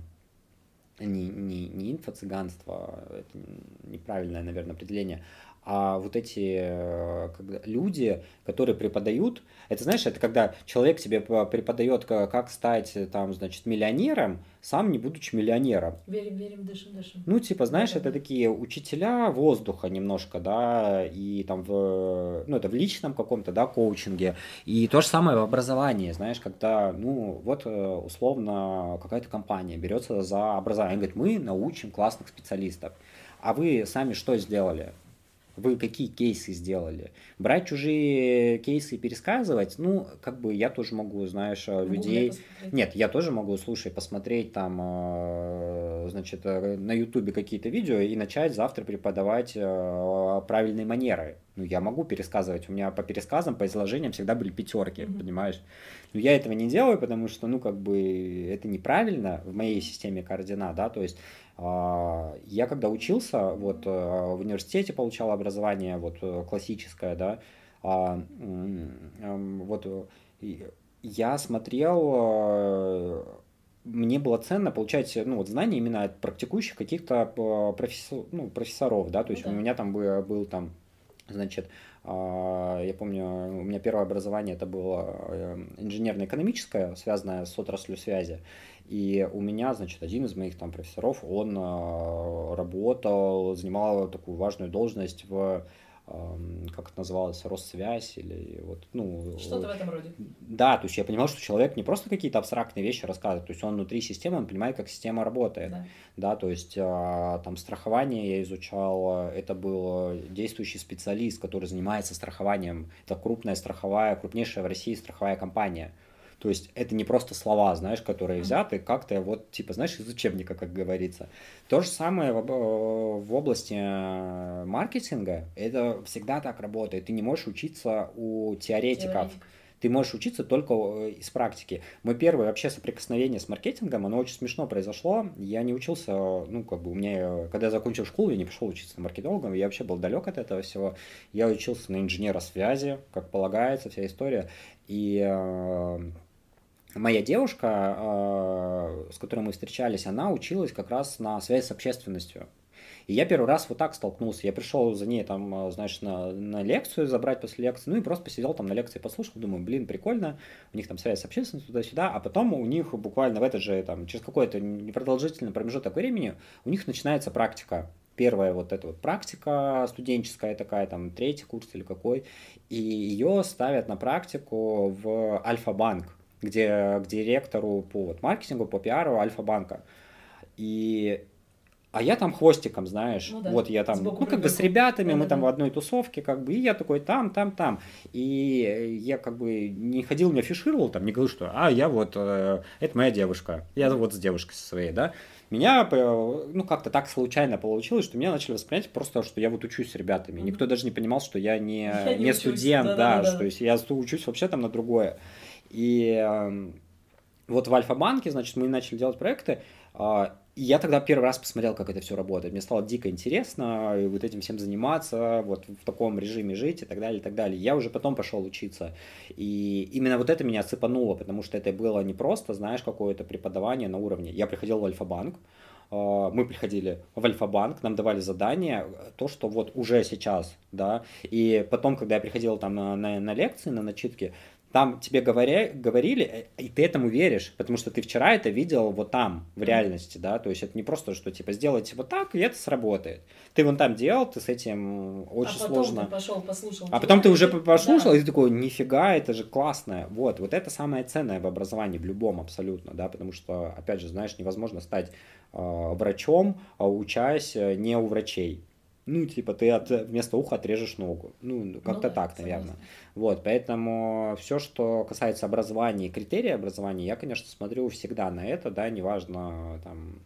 не, не, не инфо-цыганство, это неправильное, наверное, определение, а вот эти э, когда, люди, которые преподают, это знаешь, это когда человек тебе преподает, как стать там, значит, миллионером, сам не будучи миллионером. Верим, верим, дышим, дышим. Ну, типа, знаешь, да, это такие учителя воздуха немножко, да, и там в, ну, это в личном каком-то, да, коучинге. И то же самое в образовании, знаешь, когда, ну, вот э, условно какая-то компания берется за образование, говорит, мы научим классных специалистов. А вы сами что сделали? Вы какие кейсы сделали? Брать чужие кейсы и пересказывать, ну, как бы я тоже могу, знаешь, могу людей... Нет, я тоже могу, слушай, посмотреть там, э, значит, э, на ютубе какие-то видео и начать завтра преподавать э, правильные манеры. Ну, я могу пересказывать. У меня по пересказам, по изложениям всегда были пятерки, mm-hmm. понимаешь? Но я этого не делаю, потому что, ну, как бы, это неправильно в моей системе координат, да, то есть а, я когда учился, вот э, в университете получал образование вот э, классическое, да, а, вот э, я смотрел, мне было ценно получать ну, вот знания именно от практикующих каких-то профессор, ну, профессоров, да, то есть да. у меня там был, был там, значит, а, я помню, у меня первое образование это было инженерно-экономическое, связанное с отраслью связи. И у меня, значит, один из моих там профессоров, он э, работал, занимал такую важную должность в как это называлось, Россвязь или вот, ну... Что-то в этом роде. Да, то есть я понимал, что человек не просто какие-то абстрактные вещи рассказывает, то есть он внутри системы, он понимает, как система работает, да, да то есть а, там страхование я изучал, это был действующий специалист, который занимается страхованием, это крупная страховая, крупнейшая в России страховая компания, то есть это не просто слова, знаешь, которые взяты как-то вот, типа, знаешь, из учебника, как говорится. То же самое в, в области э, маркетинга. Это всегда так работает. Ты не можешь учиться у теоретиков. Теоретик. Ты можешь учиться только э, из практики. Мой первое вообще соприкосновение с маркетингом, оно очень смешно произошло. Я не учился, ну, как бы у меня, когда я закончил школу, я не пошел учиться маркетологом, я вообще был далек от этого всего. Я учился на инженера связи, как полагается, вся история. И э, моя девушка, а, с которой мы встречались, она училась как раз на связь с общественностью. И я первый раз вот так столкнулся. Я пришел за ней там, а, знаешь, на, на лекцию забрать после лекции, ну и просто посидел там на лекции, послушал, думаю, блин, прикольно, у них там связь с общественностью туда-сюда, а потом у них буквально в это же, там, через какой-то непродолжительный промежуток времени у них начинается практика. Первая вот эта вот практика студенческая такая, там, третий курс или какой, и ее ставят на практику в Альфа-банк где к директору по вот, маркетингу, по пиару Альфа-банка. И а я там хвостиком, знаешь, ну, да. вот я там, Сбоку ну, как бы с ребятами, да, мы да, там да. в одной тусовке, как бы, и я такой там, там, там. И я как бы не ходил, не афишировал, там, не говорил, что, а, я вот, э, это моя девушка, я вот с девушкой своей, да. Меня, э, ну, как-то так случайно получилось, что меня начали воспринять просто, что я вот учусь с ребятами. Никто даже не понимал, что я не, я не, не студент, да, да, да, да, что есть я учусь вообще там на другое. И эм, вот в Альфа-банке, значит, мы начали делать проекты, а, и я тогда первый раз посмотрел, как это все работает. Мне стало дико интересно вот этим всем заниматься, вот в таком режиме жить и так далее, и так далее. Я уже потом пошел учиться. И именно вот это меня цепануло, потому что это было не просто, знаешь, какое-то преподавание на уровне. Я приходил в Альфа-банк, а, мы приходили в Альфа-банк, нам давали задание, то, что вот уже сейчас, да, и потом, когда я приходил там на, на, на лекции, на начитки, там тебе говоря, говорили, э, и ты этому веришь, потому что ты вчера это видел вот там, в реальности, да, то есть это не просто, что типа сделайте вот так, и это сработает. Ты вон там делал, ты с этим очень а потом сложно. Ты пошел, послушал. А потом ты уже послушал, да. и ты такой, нифига, это же классно. Вот, вот это самое ценное в образовании, в любом абсолютно, да, потому что, опять же, знаешь, невозможно стать э, врачом, а учась э, не у врачей ну, типа, ты от, вместо уха отрежешь ногу. Ну, как-то ну, так, согласна. наверное. Вот, поэтому все, что касается образования и критерий образования, я, конечно, смотрю всегда на это, да, неважно, там,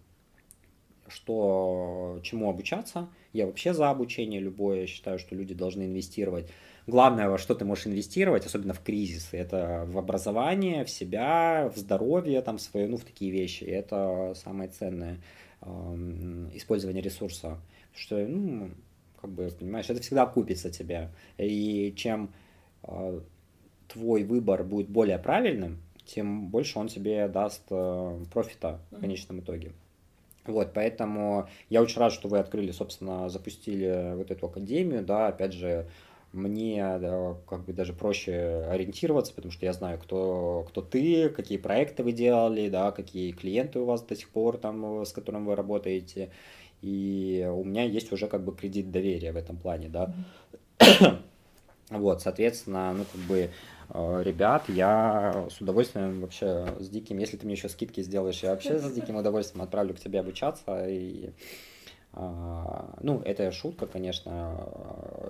что чему обучаться. Я вообще за обучение любое. Я считаю, что люди должны инвестировать. Главное, во что ты можешь инвестировать, особенно в кризисы, это в образование, в себя, в здоровье, там, свое, ну, в такие вещи. Это самое ценное э, использование ресурса. Что, ну, как бы, понимаешь, это всегда купится тебе. И чем э, твой выбор будет более правильным, тем больше он тебе даст э, профита в конечном итоге. Вот, поэтому я очень рад, что вы открыли, собственно, запустили вот эту академию, да, опять же, мне да, как бы даже проще ориентироваться, потому что я знаю, кто, кто ты, какие проекты вы делали, да, какие клиенты у вас до сих пор там, с которым вы работаете, и у меня есть уже как бы кредит доверия в этом плане, да. Mm-hmm. Вот, соответственно, ну, как бы, э, ребят, я с удовольствием вообще с диким, если ты мне еще скидки сделаешь, я вообще с диким удовольствием отправлю к тебе обучаться. И, а, ну, это шутка, конечно,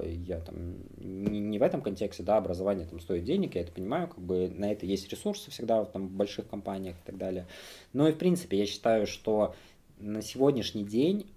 я там не, не в этом контексте, да, образование там стоит денег, я это понимаю, как бы на это есть ресурсы всегда там, в больших компаниях и так далее. Но и в принципе я считаю, что на сегодняшний день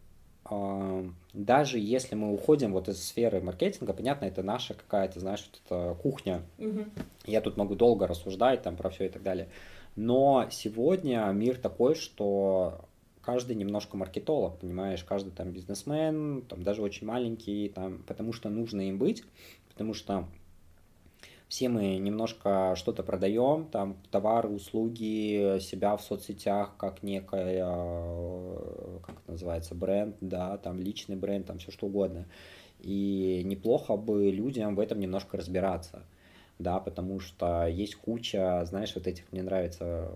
даже если мы уходим вот из сферы маркетинга, понятно, это наша какая-то, знаешь, вот эта кухня. Угу. Я тут могу долго рассуждать там про все и так далее. Но сегодня мир такой, что каждый немножко маркетолог, понимаешь, каждый там бизнесмен, там даже очень маленький, там, потому что нужно им быть, потому что все мы немножко что-то продаем, там товары, услуги, себя в соцсетях как некая, э, как это называется, бренд, да, там личный бренд, там все что угодно. И неплохо бы людям в этом немножко разбираться да, потому что есть куча, знаешь, вот этих, мне нравится,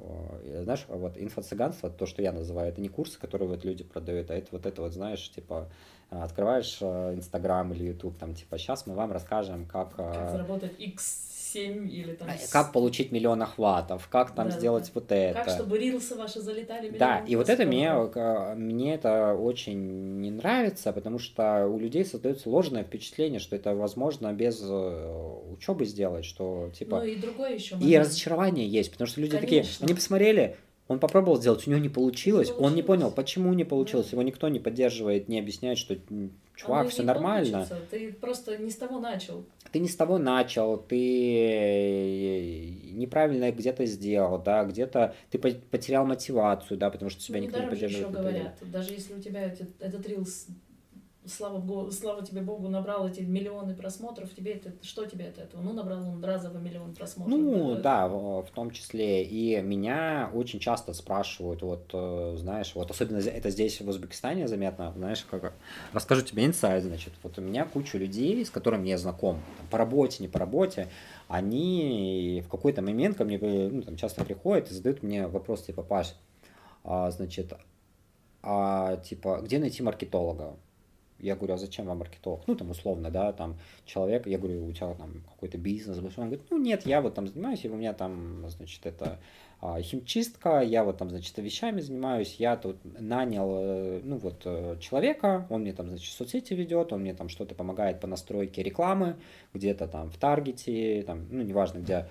э, знаешь, вот инфо-цыганство, то, что я называю, это не курсы, которые вот люди продают, а это вот это вот, знаешь, типа, открываешь э, Инстаграм или Ютуб, там, типа, сейчас мы вам расскажем, как... Как заработать X 7 или там... Как получить миллион охватов, как там да, сделать да. вот это. Как, чтобы рилсы ваши залетали Да, и вот это мне, мне это очень не нравится, потому что у людей создается ложное впечатление, что это возможно без э, учебы сделать, что типа... Ну и другое еще. И разочарование есть, потому что люди Конечно. такие, они посмотрели, он попробовал сделать, у него не получилось. Получилось. Он не понял, почему не получилось. Да. Его никто не поддерживает, не объясняет, что чувак, все нормально. Получится. Ты просто не с того начал. Ты не с того начал, ты неправильно где-то сделал, да, где-то ты потерял мотивацию, да, потому что тебя ну, никто не поддерживает. Еще говорят, даже если у тебя этот, этот рилс слава, Богу, слава тебе Богу, набрал эти миллионы просмотров, тебе это, что тебе от этого? Ну, набрал он разово миллион просмотров. Ну, да, в том числе. И меня очень часто спрашивают, вот, э, знаешь, вот особенно это здесь, в Узбекистане заметно, знаешь, как, расскажу тебе инсайд, значит, вот у меня куча людей, с которыми я знаком, по работе, не по работе, они в какой-то момент ко мне ну, там, часто приходят и задают мне вопрос, типа, Паш, а, значит, а, типа, где найти маркетолога? Я говорю, а зачем вам маркетолог? Ну, там, условно, да, там, человек, я говорю, у тебя там какой-то бизнес, он говорит, ну, нет, я вот там занимаюсь, и у меня там, значит, это а, химчистка, я вот там, значит, вещами занимаюсь, я тут нанял, э, ну, вот, э, человека, он мне там, значит, соцсети ведет, он мне там что-то помогает по настройке рекламы, где-то там в Таргете, там, ну, неважно где,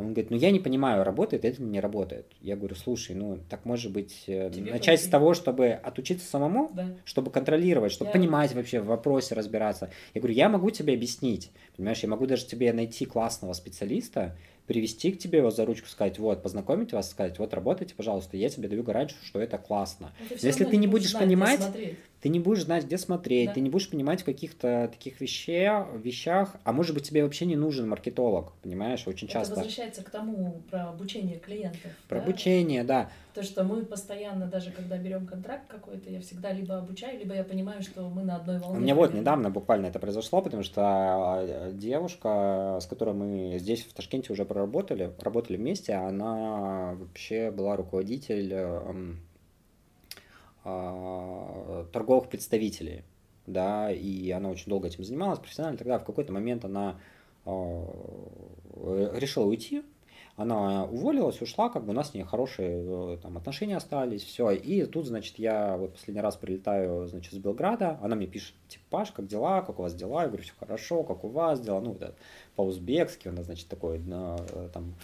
он говорит, ну я не понимаю, работает это не работает. Я говорю, слушай, ну так может быть э, Тебе начать с того, чтобы отучиться самому, да. чтобы контролировать, чтобы я... понимать вообще в вопросе разбираться. Я говорю, я могу тебе объяснить, понимаешь, я могу даже тебе найти классного специалиста, привести к тебе его за ручку, сказать, вот, познакомить вас, сказать, вот, работайте, пожалуйста, я тебе даю гарантию, что это классно. Но если ты не будешь понимать, ты не будешь знать, где смотреть, да. ты не будешь понимать в каких-то таких вещах, вещах, а может быть тебе вообще не нужен маркетолог, понимаешь, очень это часто. Это возвращается к тому про обучение клиентов. Про да? обучение, да. То, что мы постоянно, даже когда берем контракт какой-то, я всегда либо обучаю, либо я понимаю, что мы на одной волне. У меня вот недавно буквально это произошло, потому что а, девушка, с которой мы здесь в Ташкенте уже проработали, работали вместе, она вообще была руководитель эм, торговых представителей, да, и она очень долго этим занималась профессионально. Тогда в какой-то момент она а, решила уйти, она уволилась, ушла, как бы у нас с ней хорошие э, там, отношения остались, все. И тут, значит, я вот последний раз прилетаю, значит, с Белграда, она мне пишет, типа, Паш, как дела, как у вас дела? Я говорю, все хорошо, как у вас дела? Ну, да, по-узбекски, она, значит, такой, на, там,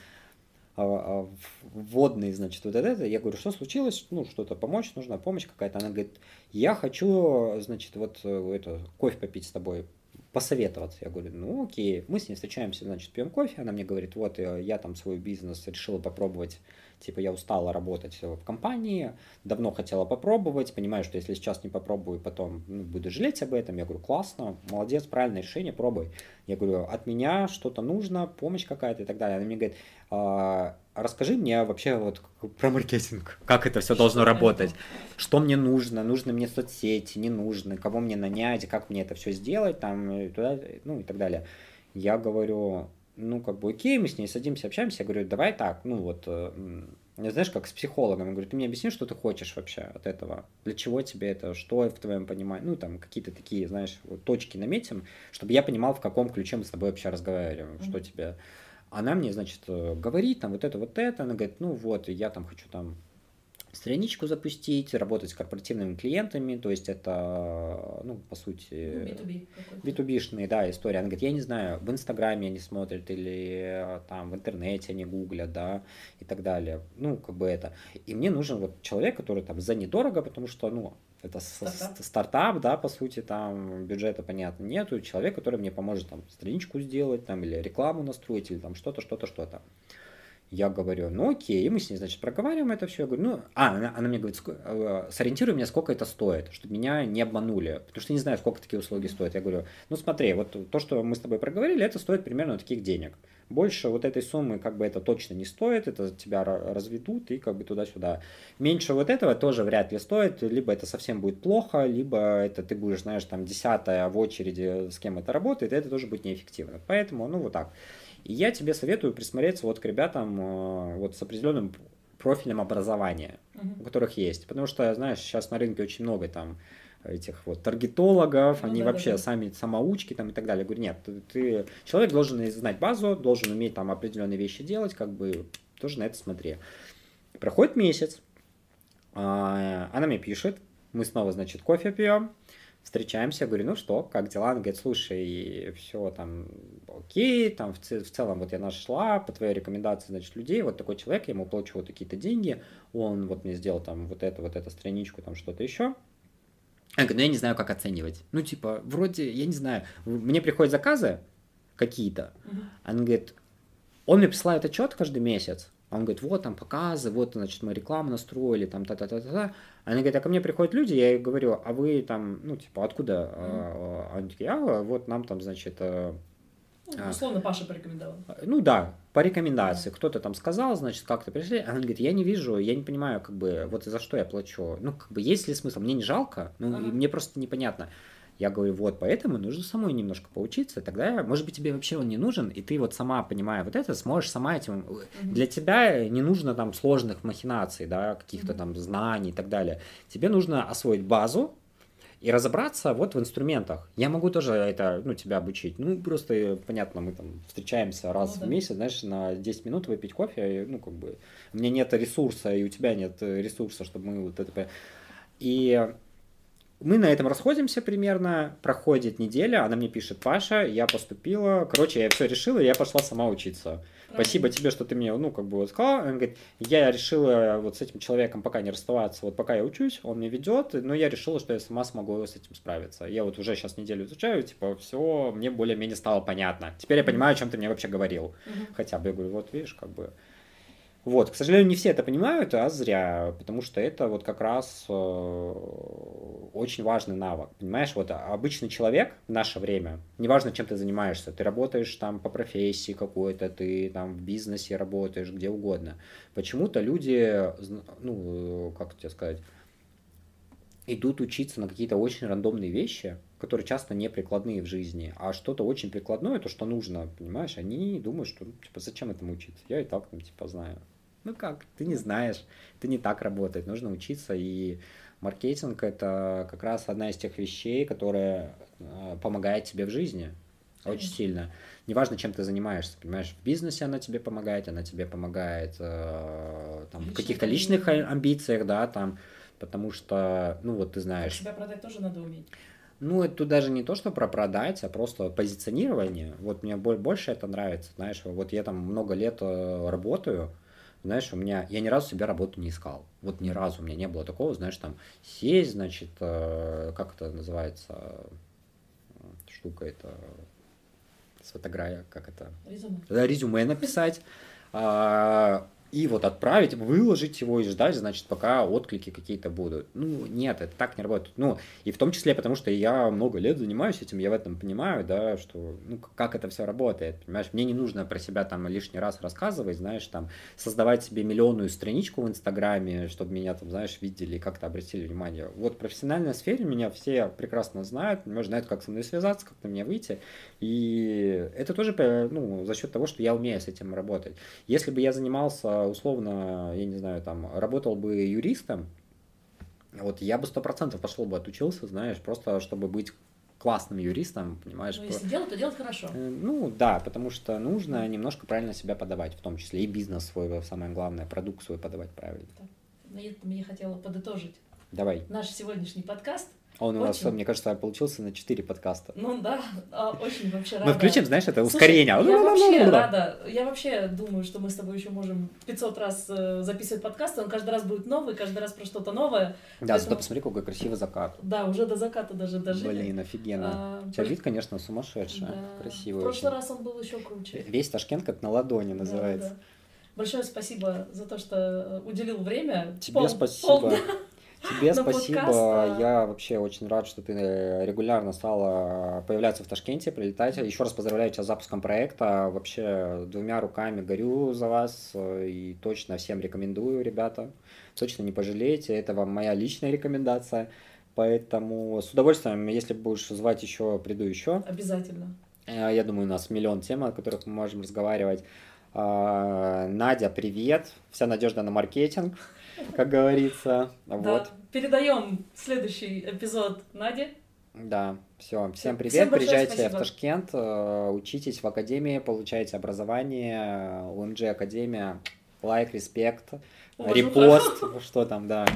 а, вводный, значит, вот это, я говорю, что случилось, ну, что-то помочь, нужна помощь какая-то. Она говорит, я хочу, значит, вот э, это, кофе попить с тобой, посоветоваться. Я говорю, ну окей, мы с ней встречаемся, значит, пьем кофе, она мне говорит, вот э, я там свой бизнес решила попробовать Типа я устала работать в компании, давно хотела попробовать, понимаю, что если сейчас не попробую, потом ну, буду жалеть об этом. Я говорю, классно, молодец, правильное решение, пробуй. Я говорю, от меня что-то нужно, помощь какая-то и так далее. Она мне говорит, а, расскажи мне вообще вот про маркетинг, как это все должно работать, что мне нужно, нужны мне соцсети, не нужны, кого мне нанять, как мне это все сделать, там, и туда, ну и так далее. Я говорю, ну, как бы, окей, мы с ней садимся, общаемся, я говорю, давай так, ну, вот, э, знаешь, как с психологом, я говорю, ты мне объясни, что ты хочешь вообще от этого, для чего тебе это, что в твоем понимании, ну, там, какие-то такие, знаешь, вот, точки наметим, чтобы я понимал, в каком ключе мы с тобой вообще разговариваем, mm-hmm. что тебе... Она мне, значит, э, говорит, там, вот это, вот это, она говорит, ну, вот, я там хочу там страничку запустить, работать с корпоративными клиентами, то есть это, ну, по сути, B2B, B2B-шные, да, история. Она говорит, я не знаю, в Инстаграме они смотрят или там в интернете они гуглят, да, и так далее. Ну, как бы это. И мне нужен вот человек, который там за недорого, потому что, ну, это стартап. стартап, да, по сути, там бюджета, понятно, нету. Человек, который мне поможет там страничку сделать, там, или рекламу настроить, или там что-то, что-то, что-то. Я говорю, ну окей, и мы с ней, значит, проговариваем это все. Я говорю, ну, а, она, она мне говорит, э, сориентируй меня, сколько это стоит, чтобы меня не обманули, потому что не знаю, сколько такие услуги стоят. Я говорю, ну смотри, вот то, что мы с тобой проговорили, это стоит примерно таких денег. Больше вот этой суммы как бы это точно не стоит, это тебя разведут и как бы туда-сюда. Меньше вот этого тоже вряд ли стоит, либо это совсем будет плохо, либо это ты будешь, знаешь, там десятая в очереди, с кем это работает, и это тоже будет неэффективно. Поэтому, ну вот так. И я тебе советую присмотреться вот к ребятам э, вот с определенным профилем образования, uh-huh. у которых есть. Потому что, знаешь, сейчас на рынке очень много там этих вот таргетологов, ну, они да, вообще да, да. сами самоучки там и так далее. Я говорю, нет, ты, ты человек должен знать базу, должен уметь там определенные вещи делать, как бы тоже на это смотри. Проходит месяц, а, она мне пишет, мы снова, значит, кофе пьем, встречаемся, говорю, ну что, как дела? Она говорит, слушай, все там окей, там в, в целом вот я нашла по твоей рекомендации, значит, людей, вот такой человек, я ему плачу вот такие-то деньги, он вот мне сделал там вот это, вот эту страничку, там что-то еще. Я говорю, ну я не знаю, как оценивать. Ну, типа, вроде, я не знаю, мне приходят заказы какие-то, она говорит, он мне присылает отчет каждый месяц, он говорит, вот там показы, вот, значит, мы рекламу настроили, там, та-та-та-та-та. Они говорят, а ко мне приходят люди, я ей говорю, а вы там, ну, типа, откуда? Mm-hmm. Они такие, а вот нам там, значит... Э, ну, а, условно, Паша порекомендовал. Ну да, по рекомендации. Да. Кто-то там сказал, значит, как-то пришли. Она говорит, я не вижу, я не понимаю, как бы, вот за что я плачу. Ну, как бы, есть ли смысл? Мне не жалко, ну, ага. мне просто непонятно. Я говорю, вот, поэтому нужно самой немножко поучиться, тогда, может быть, тебе вообще он не нужен, и ты вот сама, понимая вот это, сможешь сама этим... Mm-hmm. Для тебя не нужно там сложных махинаций, да, каких-то mm-hmm. там знаний и так далее. Тебе нужно освоить базу, и разобраться вот в инструментах. Я могу тоже это, ну, тебя обучить. Ну, просто, понятно, мы там встречаемся раз ну, да. в месяц, знаешь, на 10 минут выпить кофе, и, ну, как бы, у меня нет ресурса, и у тебя нет ресурса, чтобы мы вот это... И мы на этом расходимся примерно, проходит неделя, она мне пишет, Паша, я поступила, короче, я все решила, я пошла сама учиться. Правильно. Спасибо тебе, что ты мне, ну, как бы вот сказала. Она говорит, я решила вот с этим человеком пока не расставаться, вот пока я учусь, он мне ведет, но я решила, что я сама смогу с этим справиться. Я вот уже сейчас неделю изучаю, типа, все, мне более-менее стало понятно. Теперь я понимаю, о чем ты мне вообще говорил. Угу. Хотя бы, я говорю, вот видишь, как бы... Вот, к сожалению, не все это понимают, а зря, потому что это вот как раз э, очень важный навык. Понимаешь, вот обычный человек в наше время, неважно, чем ты занимаешься, ты работаешь там по профессии какой-то, ты там в бизнесе работаешь, где угодно. Почему-то люди, ну, как тебе сказать, идут учиться на какие-то очень рандомные вещи, которые часто не прикладные в жизни, а что-то очень прикладное, то, что нужно, понимаешь, они думают, что, ну, типа, зачем этому учиться? Я и так, ну, типа, знаю. Ну как, ты не знаешь, ты не так работает, нужно учиться, и маркетинг это как раз одна из тех вещей, которая э, помогает тебе в жизни очень сильно. Неважно, чем ты занимаешься, понимаешь, в бизнесе она тебе помогает, она тебе помогает э, там, в каких-то личных амбициях, да, там, потому что, ну вот ты знаешь. Себя продать тоже надо уметь. Ну, это тут даже не то, что про продать, а просто позиционирование. Вот мне больше это нравится, знаешь, вот я там много лет э, работаю, знаешь, у меня, я ни разу себе работу не искал. Вот ни разу у меня не было такого, знаешь, там, сесть, значит, э, как это называется, штука это, с фотографией, как это? Резюме. Да, резюме написать. А, и вот отправить, выложить его и ждать, значит, пока отклики какие-то будут. Ну, нет, это так не работает. Ну, и в том числе потому, что я много лет занимаюсь этим, я в этом понимаю, да, что, ну, как это все работает, понимаешь? Мне не нужно про себя там лишний раз рассказывать, знаешь, там, создавать себе миллионную страничку в Инстаграме, чтобы меня там, знаешь, видели и как-то обратили внимание. Вот в профессиональной сфере меня все прекрасно знают, понимаешь, знают, как со мной связаться, как на меня выйти, и это тоже, ну, за счет того, что я умею с этим работать. Если бы я занимался условно, я не знаю, там, работал бы юристом, вот я бы сто процентов пошел бы отучился, знаешь, просто чтобы быть классным юристом, понимаешь? Ну, если делать, то делать хорошо. Э, ну, да, потому что нужно немножко правильно себя подавать, в том числе и бизнес свой, самое главное, продукт свой подавать правильно. Так, ну, я, я хотела подытожить. Давай. Наш сегодняшний подкаст – он у нас, мне кажется, получился на 4 подкаста. Ну да, а, очень вообще рада. Мы включим, знаешь, это ускорение. Слушай, я вообще рада. Я вообще думаю, что мы с тобой еще можем 500 раз э, записывать подкасты. Он каждый раз будет новый, каждый раз про что-то новое. Да, Поэтому... зато посмотри, какой красивый закат. Да, уже до заката даже дожили. Блин, офигенно. А, У тебя вид, конечно, сумасшедший. Да. Красивый. В прошлый очень. раз он был еще круче. Весь Ташкент как на ладони называется. Да, да. Большое спасибо за то, что уделил время. Тебе пол, спасибо. Пол Тебе спасибо. Подкаст, Я вообще очень рад, что ты регулярно стала появляться в Ташкенте, прилетать. Еще раз поздравляю тебя с запуском проекта. Вообще двумя руками горю за вас и точно всем рекомендую, ребята. Точно не пожалеете. Это вам моя личная рекомендация. Поэтому с удовольствием, если будешь звать еще, приду еще. Обязательно. Э, я думаю, у нас миллион тем, о которых мы можем разговаривать. А, Надя, привет. Вся надежда на маркетинг как говорится. Да. Вот. Передаем следующий эпизод Наде. Да, все. Всем привет. Всем Приезжайте спасибо. в Ташкент, э, учитесь в академии, получайте образование. УМГ Академия. Лайк, респект, репост, что там, да.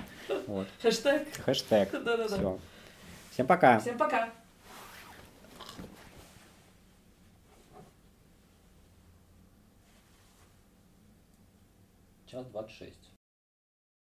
Вот. Хэштег. Хэштег. Да-да-да. Все. Всем пока. Всем пока. Час двадцать шесть.